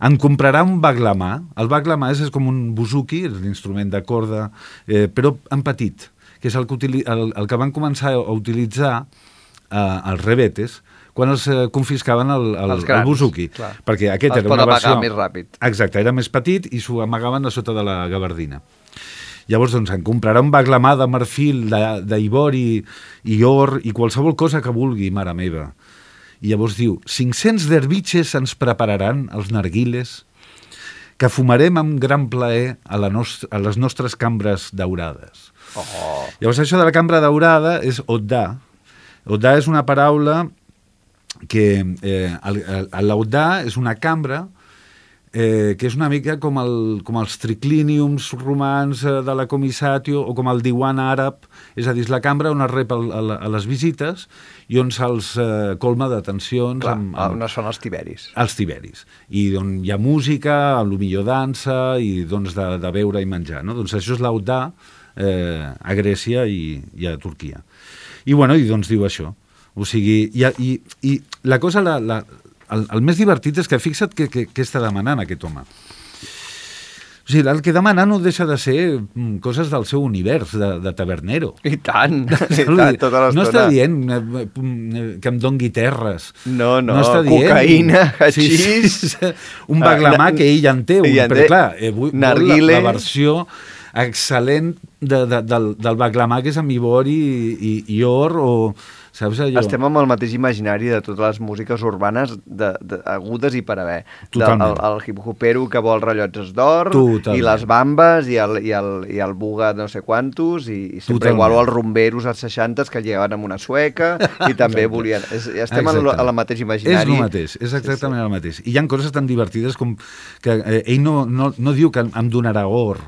Em comprarà un baglamà. El baglamà és, és com un buzuki, és l'instrument de corda, eh, però en petit, que és el que, utili el, el que van començar a utilitzar eh, els rebetes quan els eh, confiscaven el, el, Els el grans, buzuki. clar. Perquè aquest Els era una versió... més ràpid. Exacte, era més petit i s'ho amagaven a sota de la gabardina. Llavors, doncs, em comprarà un baglamà de marfil, d'ivori i or i qualsevol cosa que vulgui, mare meva. I llavors diu, 500 derbitxes ens prepararan els narguiles que fumarem amb gran plaer a, la nost a les nostres cambres daurades. Oh. Llavors això de la cambra daurada és Otdà, Laudar és una paraula que eh, laudar és una cambra eh, que és una mica com, el, com els triclíniums romans eh, de la comissatio o com el diwan àrab, és a dir, la cambra on es rep el, a, a les visites i on se'ls eh, colma d'atencions Clar, amb, amb, on són els tiberis. als tiberis, i on hi ha música, amb el millor dansa, i doncs de, de beure i menjar. No? Doncs això és laudar eh, a Grècia i, i a Turquia. I, bueno, i doncs diu això. O sigui, i, i, i la cosa, la, la, el, el més divertit és que fixa't què que, que està demanant aquest home. O sigui, el que demana no deixa de ser mm, coses del seu univers, de, de tavernero. I tant, <laughs> i Vull tant, tota l'estona. no està dient eh, eh, que em dongui terres. No, no, està dient. cocaïna, Sí, hachís. sí, un baglamà Ah, que ell en té, un, en perquè clar, eh, vull, vol la, la versió excel·lent de, de, del, del baglamà que és amb ivori i, i, i or o saps allò? Estem amb el mateix imaginari de totes les músiques urbanes de, de, agudes i per haver. Totalment. Del, el, el hip-hopero que vol rellotges d'or, i les bambes, i el, i el, i el buga no sé quantos, i, i sempre Totalment. igual els rumberos als 60 que llegaven amb una sueca, i <laughs> també Exacte. volien... És, estem en, el- mateix És imaginari. el mateix, és exactament el mateix. I hi ha coses tan divertides com que eh, ell no, no, no diu que em donarà or,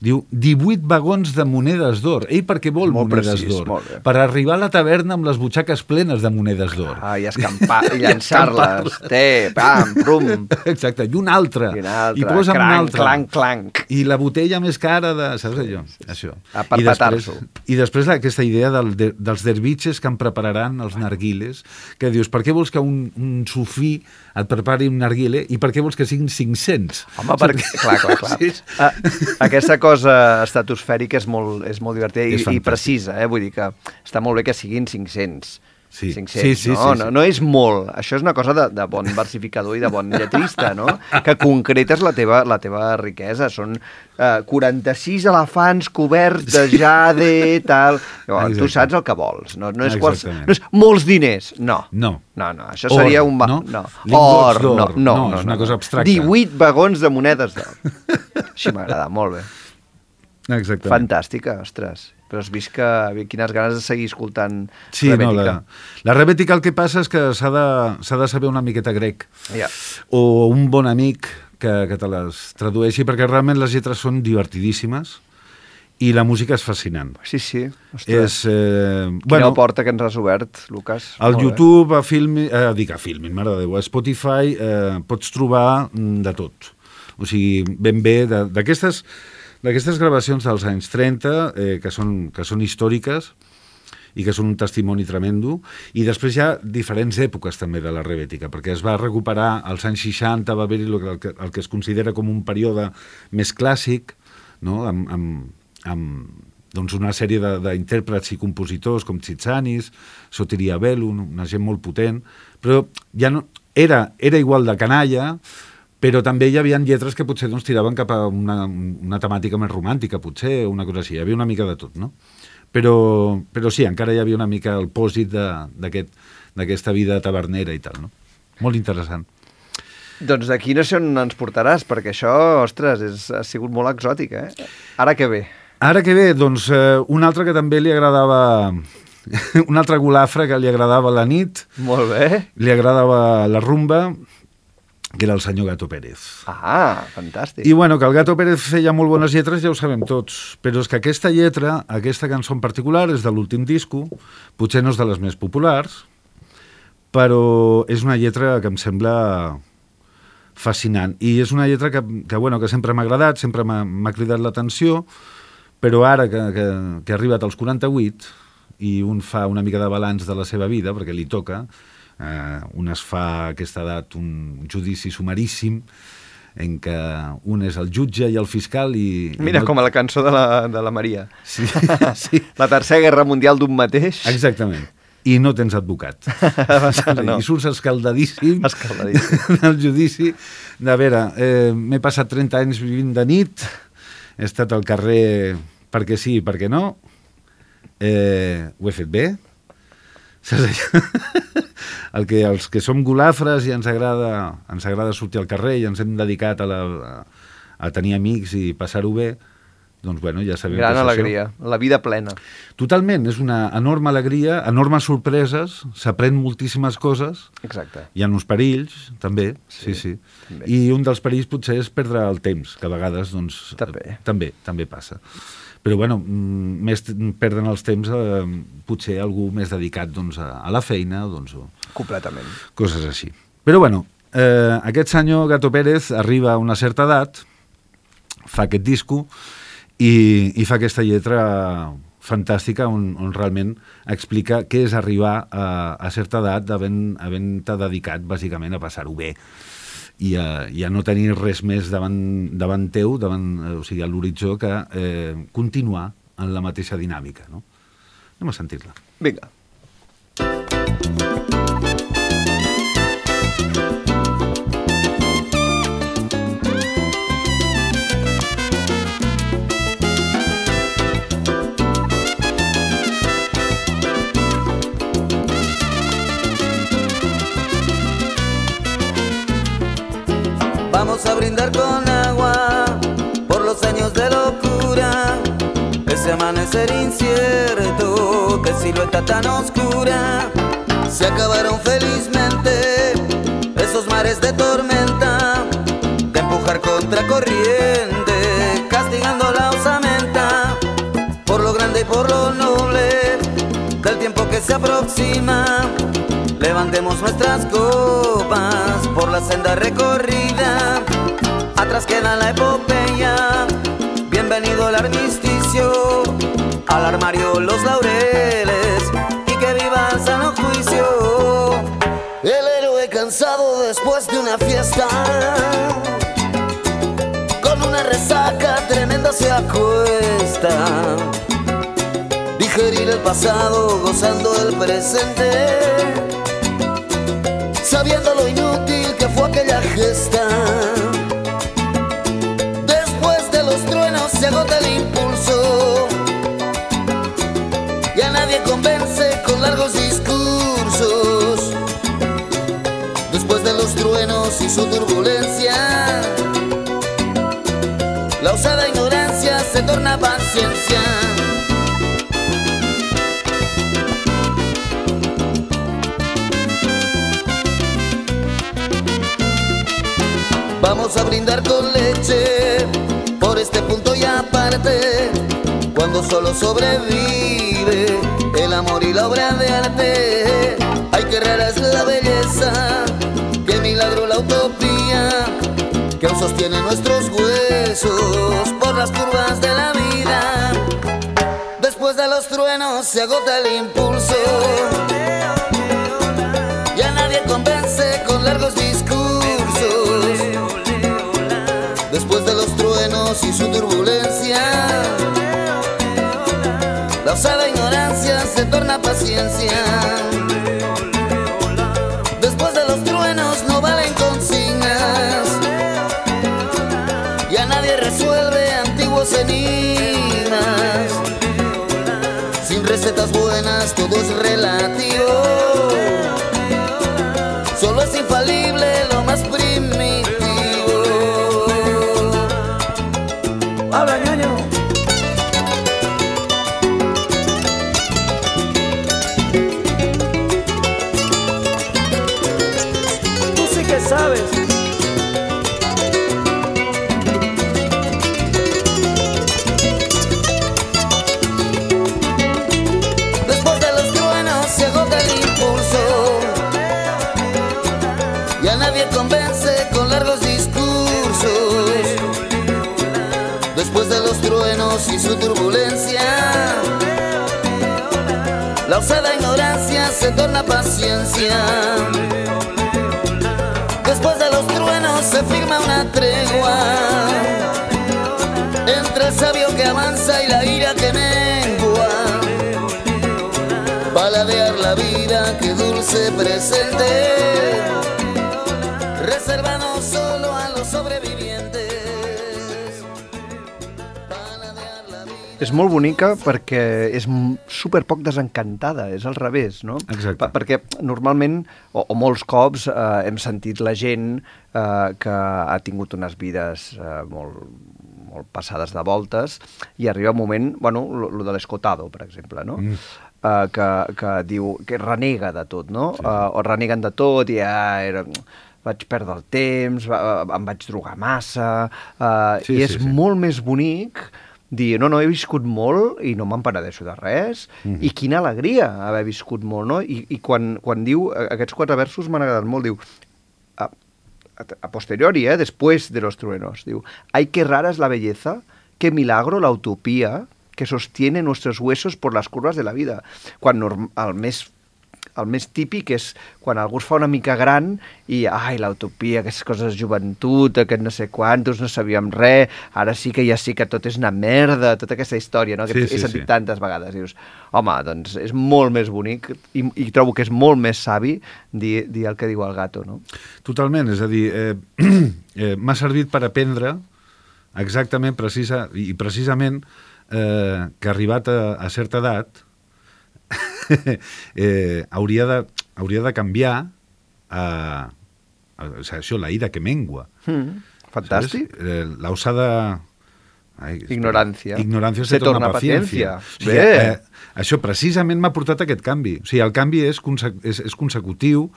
diu 18 vagons de monedes d'or. Ell per què vol Molt monedes d'or? Per arribar a la taverna amb les butxaques plenes de monedes d'or. Ah, i escampar, <laughs> i llançar-les. Té, pam, prum. <laughs> Exacte, i una altra. I una altra. I posa una clanc, altra. clanc, clanc. I la botella més cara de... Saps allò? Això. A per I després. I després aquesta idea del, de, dels dervitxes que em prepararan els narguiles, que dius, per què vols que un, un sufí et prepari un narguile i per què vols que siguin 500? Home, perquè... Clar, clar, clar. <laughs> Sí. Ah, aquesta cosa estratosfèrica és molt, és molt divertida i, És i fantàstic. precisa, eh? Vull dir que està molt bé que siguin 500. Sí. 500, Sí, sí, no? sí, sí. No, no és molt. Això és una cosa de, de bon versificador i de bon lletrista, no? Que concretes la teva, la teva riquesa. Són eh, 46 elefants coberts de jade, tal... Llavors, tu saps el que vols. No, no, és quals, no és molts diners, no. No. No, no, això Or, seria un... no? no. Or, no, no, No, no, és una cosa abstracta. 18 vagons de monedes d'or. Així m'agrada, molt bé. Exactament. Fantàstica, ostres. Però has vist que quines ganes de seguir escoltant Sí, no, Rebètica. la, la rebètica el que passa és que s'ha de, de saber una miqueta grec. Ja. o un bon amic que, que te les tradueixi, perquè realment les lletres són divertidíssimes i la música és fascinant. Sí, sí. Ostres. És, eh, Quina bueno, porta que ens has obert, Lucas. al Molt bé. YouTube, a Filmin, eh, dic a Filmin, mare de Déu, a Spotify eh, pots trobar mm, de tot. O sigui, ben bé, de- d'aquestes gravacions dels anys 30, eh, que, són, que són històriques, i que són un testimoni tremendo, i després hi ha diferents èpoques també de la rebètica, perquè es va recuperar als anys 60, va haver-hi el, que- el, que, es considera com un període més clàssic, no? amb, amb, amb doncs una sèrie d'intèrprets i compositors com Tsitsanis, Sotiria Bellum, una gent molt potent, però ja no, era, era igual de canalla, però també hi havia lletres que potser doncs, tiraven cap a una, una temàtica més romàntica, potser, una cosa així. Hi havia una mica de tot, no? Però, però sí, encara hi havia una mica el pòsit d'aquesta vida tavernera i tal, no? Molt interessant. Doncs d'aquí no sé on ens portaràs, perquè això, ostres, és, ha sigut molt exòtic, eh? Ara que bé. Ara que bé, doncs eh, un altre que també li agradava... <laughs> un altre golafre que li agradava la nit, Molt bé. li agradava la rumba, que era el senyor Gato Pérez. Ah, fantàstic. I bueno, que el Gato Pérez feia molt bones lletres ja ho sabem tots, però és que aquesta lletra, aquesta cançó en particular, és de l'últim disco, potser no és de les més populars, però és una lletra que em sembla fascinant. I és una lletra que, que, bueno, que sempre m'ha agradat, sempre m'ha cridat l'atenció, però ara que, que, que ha arribat als 48 i un fa una mica de balanç de la seva vida, perquè li toca, eh, un es fa a aquesta edat un judici sumaríssim, en què un és el jutge i el fiscal i... i Mira, no- com a la cançó de la, de la Maria. Sí, <laughs> sí. La tercera guerra mundial d'un mateix. Exactament. I no tens advocat. <laughs> No. I surts escaldadíssim, Escaldadíssim. <laughs> del judici. De veure, eh, m'he passat 30 anys vivint de nit, he estat al carrer perquè sí i perquè no, eh, ho he fet bé? <laughs> El que, els que som golafres i ens agrada, ens agrada sortir al carrer i ens hem dedicat a, la, a, tenir amics i passar-ho bé, doncs bueno, ja sabem Gran què és alegria, la vida plena. Això. Totalment, és una enorme alegria, enormes sorpreses, s'aprèn moltíssimes coses, Exacte. hi ha uns perills, també, sí, sí. sí. també. I un dels perills potser és perdre el temps, que a vegades doncs, També. també, també passa. Però bueno, mm, més perden els temps eh, potser algú més dedicat doncs, a, a la feina doncs, o Completament. coses així. Però bueno, eh, aquest senyor Gato Pérez arriba a una certa edat, fa aquest disco i, i fa aquesta lletra fantàstica on, on realment explica què és arribar a, a certa edat havent- havent-te dedicat bàsicament a passar-ho bé i a, i a no tenir res més davant, davant teu, davant, eh, o sigui, a l'horitzó, que eh, continuar en la mateixa dinàmica. No? Anem a sentir-la. Vinga. A brindar con agua por los años de locura. Ese amanecer incierto, qué silueta tan oscura. Se acabaron felizmente esos mares de tormenta, de empujar contra corriente, castigando la osamenta por lo grande y por lo noble del tiempo que se aproxima. Levantemos nuestras copas por la senda recorrida. Atrás queda la epopeya. Bienvenido al armisticio. Al armario los laureles. Y que viva el sano juicio. El héroe cansado después de una fiesta. Con una resaca tremenda se acuesta digerir el pasado gozando del presente, sabiendo lo inútil que fue aquella gesta. Después de los truenos se agota el impulso, y a nadie convence con largos discursos. Después de los truenos y su turbulencia, la osada ignorancia se torna paciencia. Vamos a brindar con leche por este punto y aparte. Cuando solo sobrevive el amor y la obra de arte. Ay, qué rara es la belleza, qué milagro la utopía que aún sostiene nuestros huesos por las curvas de la vida. Después de los truenos se agota el impulso. Ya nadie convence con largos y su turbulencia, la osada ignorancia se torna paciencia. Después de los truenos no valen consignas. Ya nadie resuelve antiguos enigmas. Sin recetas buenas todo es se torna paciencia. Después de los truenos se firma una tregua entre el sabio que avanza y la ira que mengua. Paladear la vida, que dulce presente, reservado solo És molt bonica perquè és super poc desencantada, és al revés, no? Exacte. Perquè normalment, o, o molts cops, eh, hem sentit la gent eh, que ha tingut unes vides eh, molt, molt passades de voltes, i arriba un moment, bueno, lo, de l'escotado, per exemple, no? Mm. Uh, que, que diu, que renega de tot, no? Sí. Uh, o reneguen de tot i ja era, vaig perdre el temps, va, em vaig drogar massa, uh, Sí, i sí, és sí. molt més bonic dir, no, no, he viscut molt i no me'n penedeixo de res, mm -hmm. i quina alegria haver viscut molt, no? I, i quan, quan diu, eh, aquests quatre versos m'han agradat molt, diu, a, a, a posteriori, eh, después de los truenos, diu, ay, qué rara es la belleza, qué milagro la utopía que sostiene nuestros huesos por las curvas de la vida. Quan norm, el més el més típic és quan algú es fa una mica gran i, ai, l'utopia, aquestes coses de joventut, aquest no sé quantos, no sabíem res, ara sí que ja sí que tot és una merda, tota aquesta història, no? que Sí, he sí, sentit sí. tantes vegades. Dius, home, doncs és molt més bonic i, i trobo que és molt més savi dir, dir el que diu el gato, no? Totalment, és a dir, eh, <clears throat> eh, m'ha servit per aprendre exactament, precisa, i precisament, eh, que arribat a, a certa edat <laughs> eh, hauria, de, hauria de canviar a, a, o sigui, això, la ira que mengua. Mm, fantàstic. Eh, la usada... Ai. Ignorància. Ignorància Se se, torna, torna paciència. paciència. O sigui, Bé. eh, això precisament m'ha portat aquest canvi. O sigui, el canvi és, conse és, és consecutiu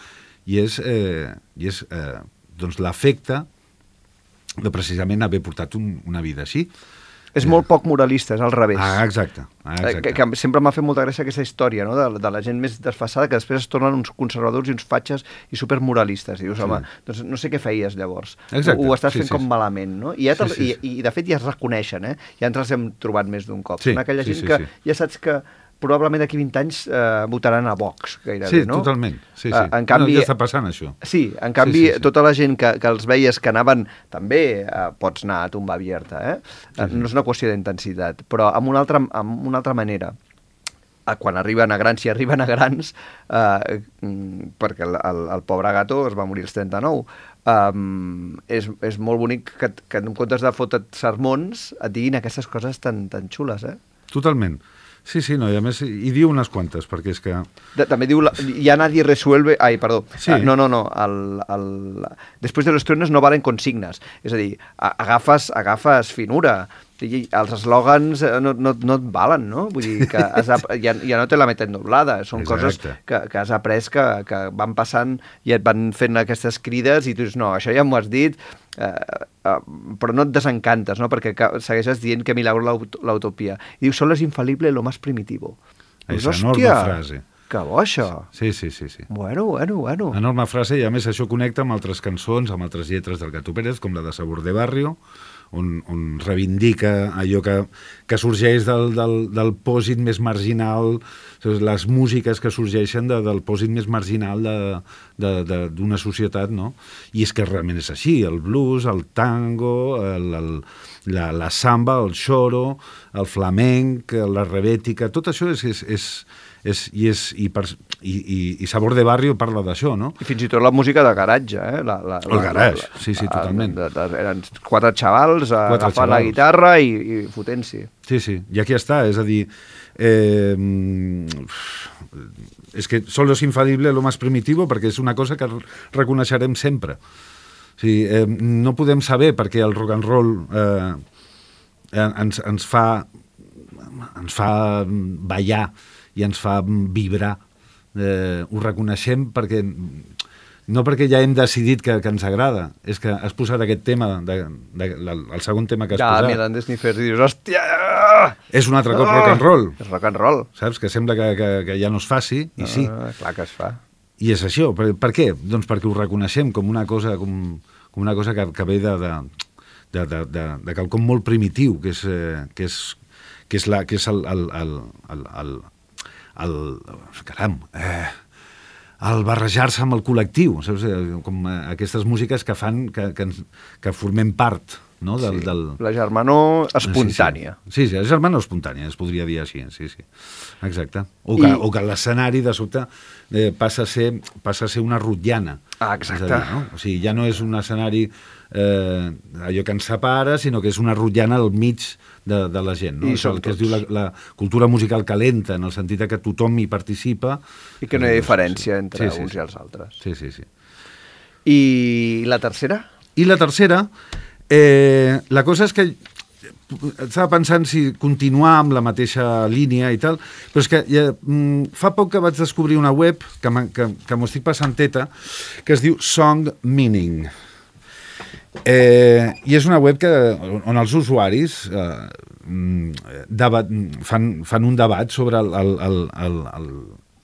i és, eh, i és eh, doncs l'efecte de precisament haver portat un, una vida així. És molt poc moralista, és al revés. Ah, exacte. Ah, Eh, exacte. Que, que sempre m'ha fet molta gràcia aquesta història, no? de, de la gent més desfassada que després es tornen uns conservadors i uns fatxes i supermoralistes. I dius, home, doncs no sé què feies llavors. Exacte, Ho, ho estàs sí, fent sí, com sí. malament, no? I, ja Sí, te'l- sí, i, I, de fet ja es reconeixen, eh? Ja ens els hem trobat més d'un cop. Sí, Són aquella sí, gent sí, que sí. ja saps que probablement d'aquí 20 anys eh, votaran a Vox, gairebé, Sí, no? totalment. Sí, sí. Eh, en canvi, no, ja està passant, això. Sí, en canvi, Sí, sí, sí, sí. tota la gent que, que els veies que anaven, també eh, pots anar a tomba abierta, eh? Sí, sí. No és una qüestió d'intensitat, però amb una altra, amb una altra manera. Eh, Quan arriben a grans, si arriben a grans, eh, mm, perquè el, el, el pobre gato es va morir als 39, um, és, és molt bonic que, que en comptes de fotre't sermons et diguin aquestes coses tan, tan xules, eh? Totalment. Sí, sí, no, i a més, hi diu unes quantes, perquè és que... De, també diu, la, ja nadie resuelve... Ai, perdó. Sí. Ah, no, no, no. El, el, després de los truenos no valen consignes. És a dir, agafes, agafes finura. I els eslògans eh, no, no, no et valen, no? Vull dir que has, ja, ja no te la meten doblada. Són Exacte. coses que, que has après que, que van passant i et van fent aquestes crides i tu dius, no, això ja m'ho has dit, eh, eh, però no et desencantes, no? Perquè segueixes dient que milagro la, ut- la utopia. I diu, solo es infalible lo más primitivo. Dius, Esa enorme "Hòstia, frase. Que bo, això. Sí, sí, sí, sí. Bueno, bueno, bueno. Enorme frase, i a més això connecta amb altres cançons, amb altres lletres del Gato Pérez, com la de Sabor de Barrio, on, on reivindica allò que, que sorgeix del, del, del pòsit més marginal, saps, les músiques que sorgeixen de, del pòsit més marginal d'una societat, no? I és que realment és així, el blues, el tango, el, el, la, la samba, el xoro, el flamenc, la rebètica, tot això és, és, és, és, i, és, i, per, i, i, i Sabor de Barrio parla d'això, no? I fins i tot la música de garatge, eh? La, la, El garage, sí, sí, la- totalment. De, de, eren quatre xavals Quatre agafant la xavals. guitarra i, i fotent-s'hi. Sí, sí, i aquí està, és a dir, eh, és que solo es infalible lo más primitivo perquè és una cosa que re- reconeixerem sempre. O sigui, eh, no podem saber perquè el rock and roll eh, ens, ens fa ens fa ballar i ens fa vibrar. Eh, ho reconeixem perquè no perquè ja hem decidit que, que ens agrada, és que has posat aquest tema, de, de, de, el segon tema que has Ja, posat. mirant Sniffers i dius, hòstia! És un altre cop Ah! rock and roll. És rock and roll. Saps? Que sembla que, que, que ja no es faci, i sí. Ah, clar que es fa. I és això. Per, per què? Doncs perquè ho reconeixem com una cosa, com, com una cosa que, que ve de, de, de, de, de, de quelcom molt primitiu, que és, eh, que és, que és, la, que és el, el, el, el, el, el, caram, eh, el barrejar-se amb el col·lectiu, saps? Eh, Com eh, aquestes músiques que fan que, que, ens, que formem part no? del, Sí. del, La germanor espontània. Sí, sí, sí és germana espontània, es podria dir així, sí, sí. Exacte. O que, I- o que l'escenari, de sobte, eh, passa, a ser, passa a ser una rotllana. Ah, exacte. Dir, no? O sigui, ja no és un escenari eh, allò que ens separa, sinó que és una rotllana al mig de, de la gent. No? I És el som que es tots. diu la, la cultura musical calenta, en el sentit que tothom hi participa. I que no hi ha diferència entre sí, sí, uns sí. i els altres. Sí, sí, sí. I la tercera? I la tercera, eh, la cosa és que estava pensant si continuar amb la mateixa línia i tal, però és que ja, mm, fa poc que vaig descobrir una web que, m'ha- que, que m'ho estic passant teta, que es diu Song Meaning. Eh, I és una web que, on els usuaris eh, mm, debat, fan, fan un debat sobre el, el, el, el, el,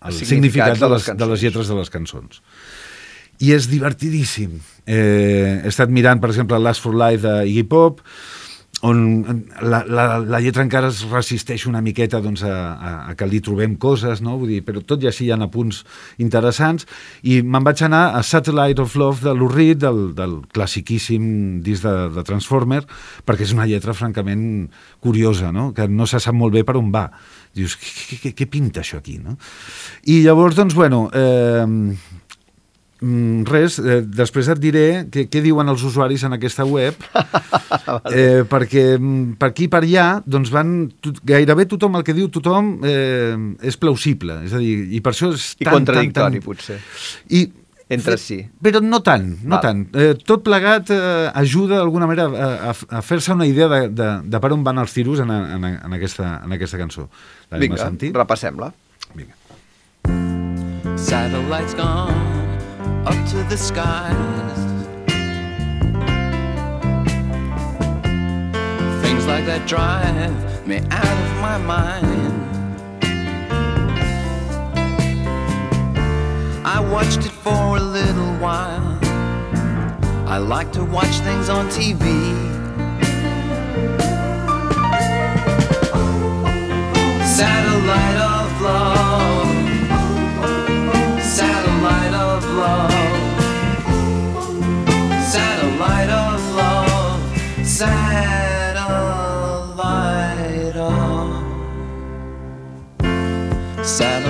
el significat de les, de les lletres de les cançons. I és divertidíssim. Eh, he estat mirant, per exemple, Last for Life de Iggy Pop, on la, la, la lletra encara es resisteix una miqueta doncs, a, a, a que li trobem coses, no? Vull dir, però tot i així hi ha apunts interessants, i me'n vaig anar a Satellite of Love de Lou Reed, del, del classiquíssim disc de, de Transformer, perquè és una lletra francament curiosa, no? que no se sap molt bé per on va. Dius, què, què, què pinta això aquí? No? I llavors, doncs, bueno, eh, res, eh, després et diré què, què diuen els usuaris en aquesta web, <laughs> eh, perquè mm, per aquí i per allà doncs van, tot, gairebé tothom el que diu tothom eh, és plausible, és a dir, i per això és I tan, contradictori, tan, tan... potser. I, Entre si. Però no tant, no Val. tant. Eh, tot plegat eh, ajuda d'alguna manera a, a, a fer-se una idea de, de, de per on van els tiros en, en, en, aquesta, en aquesta cançó. Vinga, repassem-la. Vinga. Satellites gone up to the skies. Things like that drive me out of my mind. I watched it for a little while. I like to watch things on TV. Satellite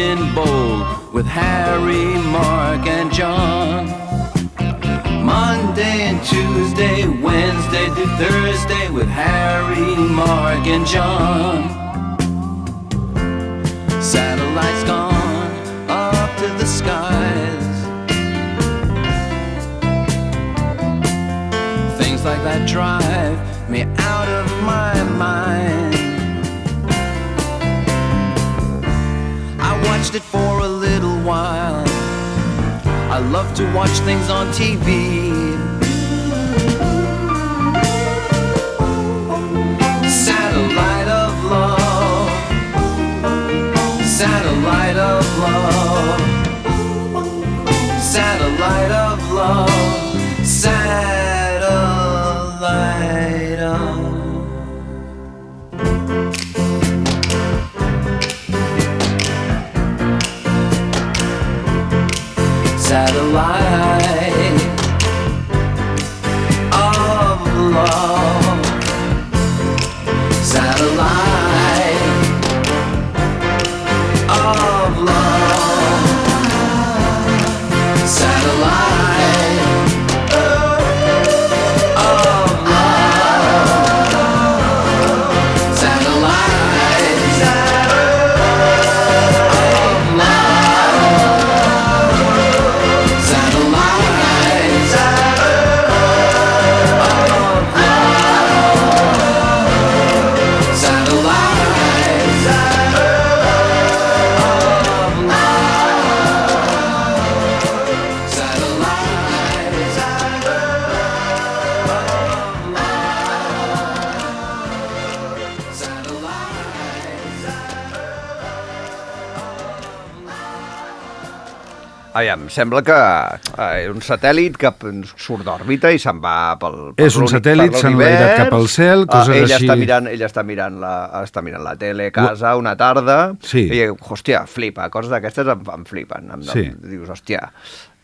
Been bold with Harry, Mark, and John. Monday and Tuesday, Wednesday through Thursday with Harry, Mark, and John. Satellites gone up to the skies. Things like that drive me out of my mind. Watched it for a little while. I love to watch things on TV. Satellite of love, satellite of love, satellite of love, sembla que eh, un satèl·lit que surt d'òrbita i se'n va pel, pel És un satèl·lit, s'ha enlairat cap al cel, Ah, coses ella així. Està mirant, ella està mirant, la, està mirant la tele a casa una tarda Sí. i, hòstia, flipa, coses d'aquestes em, em flipen. Em, Sí. em, dius, hòstia,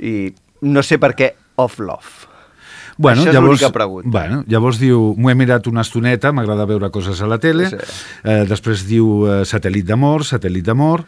i no sé per què off love. Bueno, Això és llavors, l'única pregunta. Bueno, llavors diu, m'ho he mirat una estoneta, m'agrada veure coses a la tele, Sí. eh, després diu eh, satèl·lit d'amor, satèl·lit d'amor,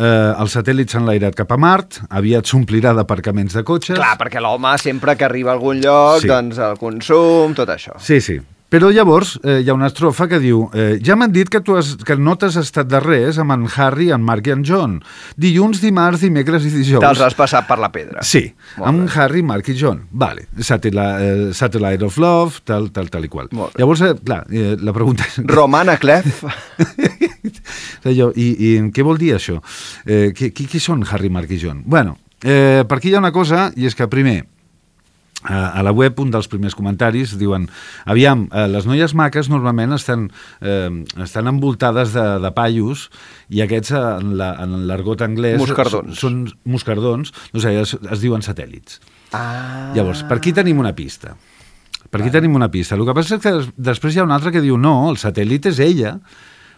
eh, el satèl·lit s'ha enlairat cap a Mart, aviat s'omplirà d'aparcaments de cotxes... Clar, perquè l'home sempre que arriba a algun lloc, Sí. doncs el consum, tot això. Sí, sí. Però llavors eh, hi ha una estrofa que diu eh, ja m'han dit que, tu has, que no t'has estat de res amb en Harry, en Mark i en John. Dilluns, dimarts, dimecres i dijous. Te'ls has passat per la pedra. Sí, Molt amb bé. Harry, Mark i John. Vale, Satellite, eh, Satellite of Love, tal, tal, tal i qual. Molt bé. Llavors, eh, clar, eh, la pregunta és... Romana Clef. <laughs> Allò, i, I què vol dir això? Eh, qui, qui, qui són Harry, Mark i John? Bueno, eh, per aquí hi ha una cosa, i és que primer, a la web, un dels primers comentaris, diuen aviam, eh, les noies maques normalment estan, eh, estan envoltades de, de paios i aquests en la- en l'argot anglès Moscardons. són moscardons, no sé, es, es diuen satèl·lits. Ah. Llavors, per aquí tenim una pista. Per aquí tenim una pista. El que passa és que des- després hi ha una altra que diu no, el satèl·lit és ella.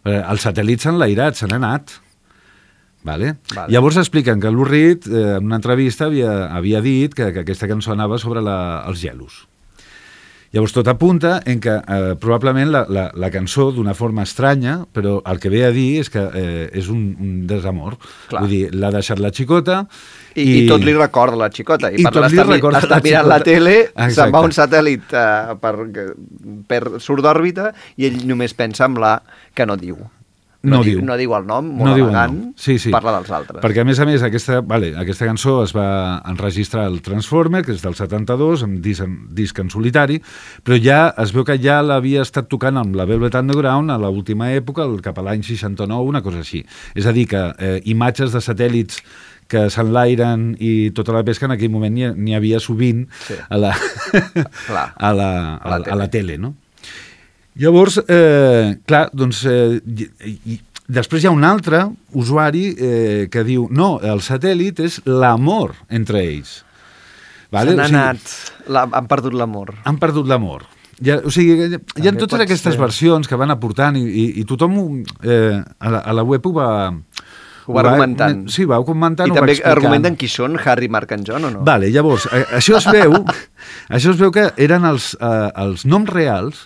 Eh, El satèl·lit s'ha enlairat, se n'ha anat. Vale? Vale. Llavors expliquen que Lou Reed, eh, en una entrevista, havia, havia dit que, que aquesta cançó anava sobre la, els gelos. Llavors tot apunta en que eh, probablement la, la, la cançó, d'una forma estranya, però el que ve a dir és que eh, és un, un desamor. Clar. Vull dir, l'ha deixat la xicota... I, I tot li recorda la xicota. I, I per tot li recorda està la mirant la xicota. tele, Exacte. se'n va un satèl·lit uh, per, per surt d'òrbita i ell només pensa en la que no diu. No diu. diu. No diu el nom, molt no diu elegant, nom. Sí, sí. parla dels altres. Perquè, a més a més, aquesta, vale, aquesta cançó es va enregistrar al Transformer, que és del 72, amb disc, en- disc en solitari, però ja es veu que ja l'havia estat tocant amb la Velvet Underground a l'última època, cap a l'any 69, una cosa així. És a dir, que eh, imatges de satèl·lits que s'enlairen i tota la pesca en aquell moment n'hi havia sovint Sí. a, la, <laughs> a, la, A a, la la, a la tele, no? Llavors, eh, clar, doncs, eh, i, i, després hi ha un altre usuari eh, que diu no, el satèl·lit és l'amor entre ells. Vale? O S'han sigui, anat, la, han perdut l'amor. han perdut l'amor. Ja, o sigui, hi ha També totes aquestes ser. versions que van aportant i, i, i tothom ho, eh, a, la, a la web ho va... Ho va argumentant. Sí, va comentant, I va també argumenten qui són Harry, Mark and John o no? Vale, llavors, eh, això es veu, <laughs> això es veu que eren els, eh, els noms reals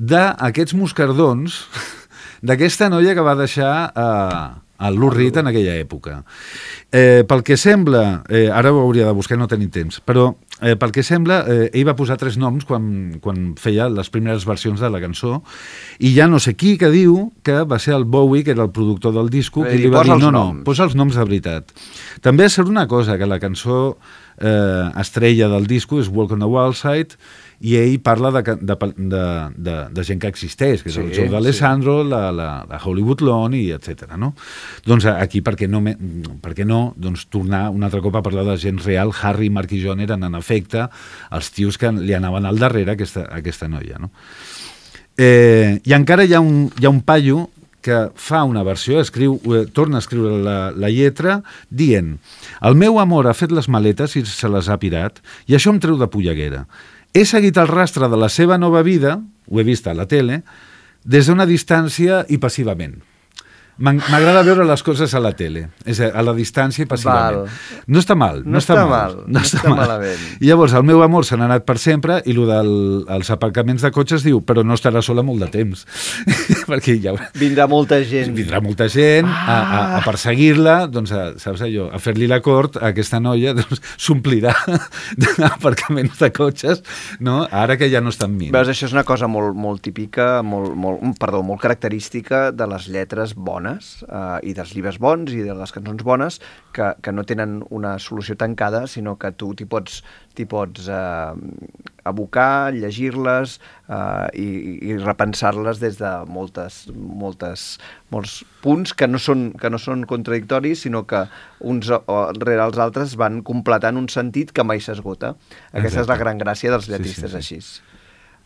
d'aquests moscardons <laughs> d'aquesta noia que va deixar eh, el Lou Reed en aquella època. Eh, pel que sembla, eh, ara ho hauria de buscar, no tenim temps, però eh, pel que sembla, eh, ell va posar tres noms quan, quan feia les primeres versions de la cançó i ja no sé qui que diu que va ser el Bowie, que era el productor del disco, a que li va dir, no, no, noms." posa els noms de veritat. També és cert una cosa, que la cançó eh, estrella del disco és Walk on the Wild Side i ell parla de, de, de, de, de gent que existeix, que és el Sí, Joe d'Alessandro, la, la, la Hollywood Lawn i etc. No? Doncs aquí, per què no, me, per què no doncs, tornar un altre cop a parlar de gent real? Harry, Mark i John eren, en efecte, els tios que li anaven al darrere aquesta, aquesta noia. No? Eh, I encara hi ha un, hi ha un paio que fa una versió, escriu, eh, torna a escriure la, la lletra dient el meu amor ha fet les maletes i se les ha pirat i això em treu de polleguera. He seguit el rastre de la seva nova vida, ho he vist a la tele, des d'una distància i passivament. M'agrada veure les coses a la tele, és a, a la distància i passivament. Val. No està mal, no, No està, està mal, mal, no està malament. I llavors el meu amor se n'ha anat per sempre i el dels aparcaments de cotxes diu però no estarà sola molt de temps. <laughs> Perquè ja Vindrà molta gent. vindrà molta gent a, a, a perseguir-la, doncs, a, saps allò, a fer-li la cort a aquesta noia, <laughs> doncs s'omplirà d'aparcaments de cotxes, no? ara que ja no estan mint. Veus, això és una cosa molt, molt típica, molt, molt, perdó, molt característica de les lletres bones eh, i dels llibres bons i de les cançons bones que, que no tenen una solució tancada, sinó que tu t'hi pots, pots eh, abocar, llegir-les eh, i, i repensar-les des de moltes, moltes, molts punts que no són, que no són contradictoris, sinó que uns o, o, rere els altres van completant un sentit que mai s'esgota. Aquesta és la Exacte. gran gràcia dels Sí, sí, lletristes sí. així.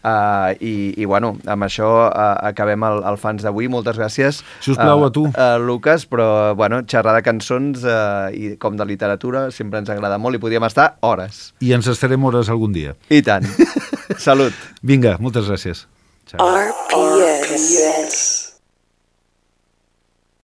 Uh, i, I, bueno, amb això uh, acabem el, el fans d'avui. Moltes gràcies. Si us plau, uh, a tu. Uh, Lucas, però, bueno, xerrar de cançons uh, i com de literatura sempre ens agrada molt i podíem estar hores. I ens estarem hores algun dia. I tant. <laughs> Salut. Vinga, moltes gràcies. Ciao. RPS.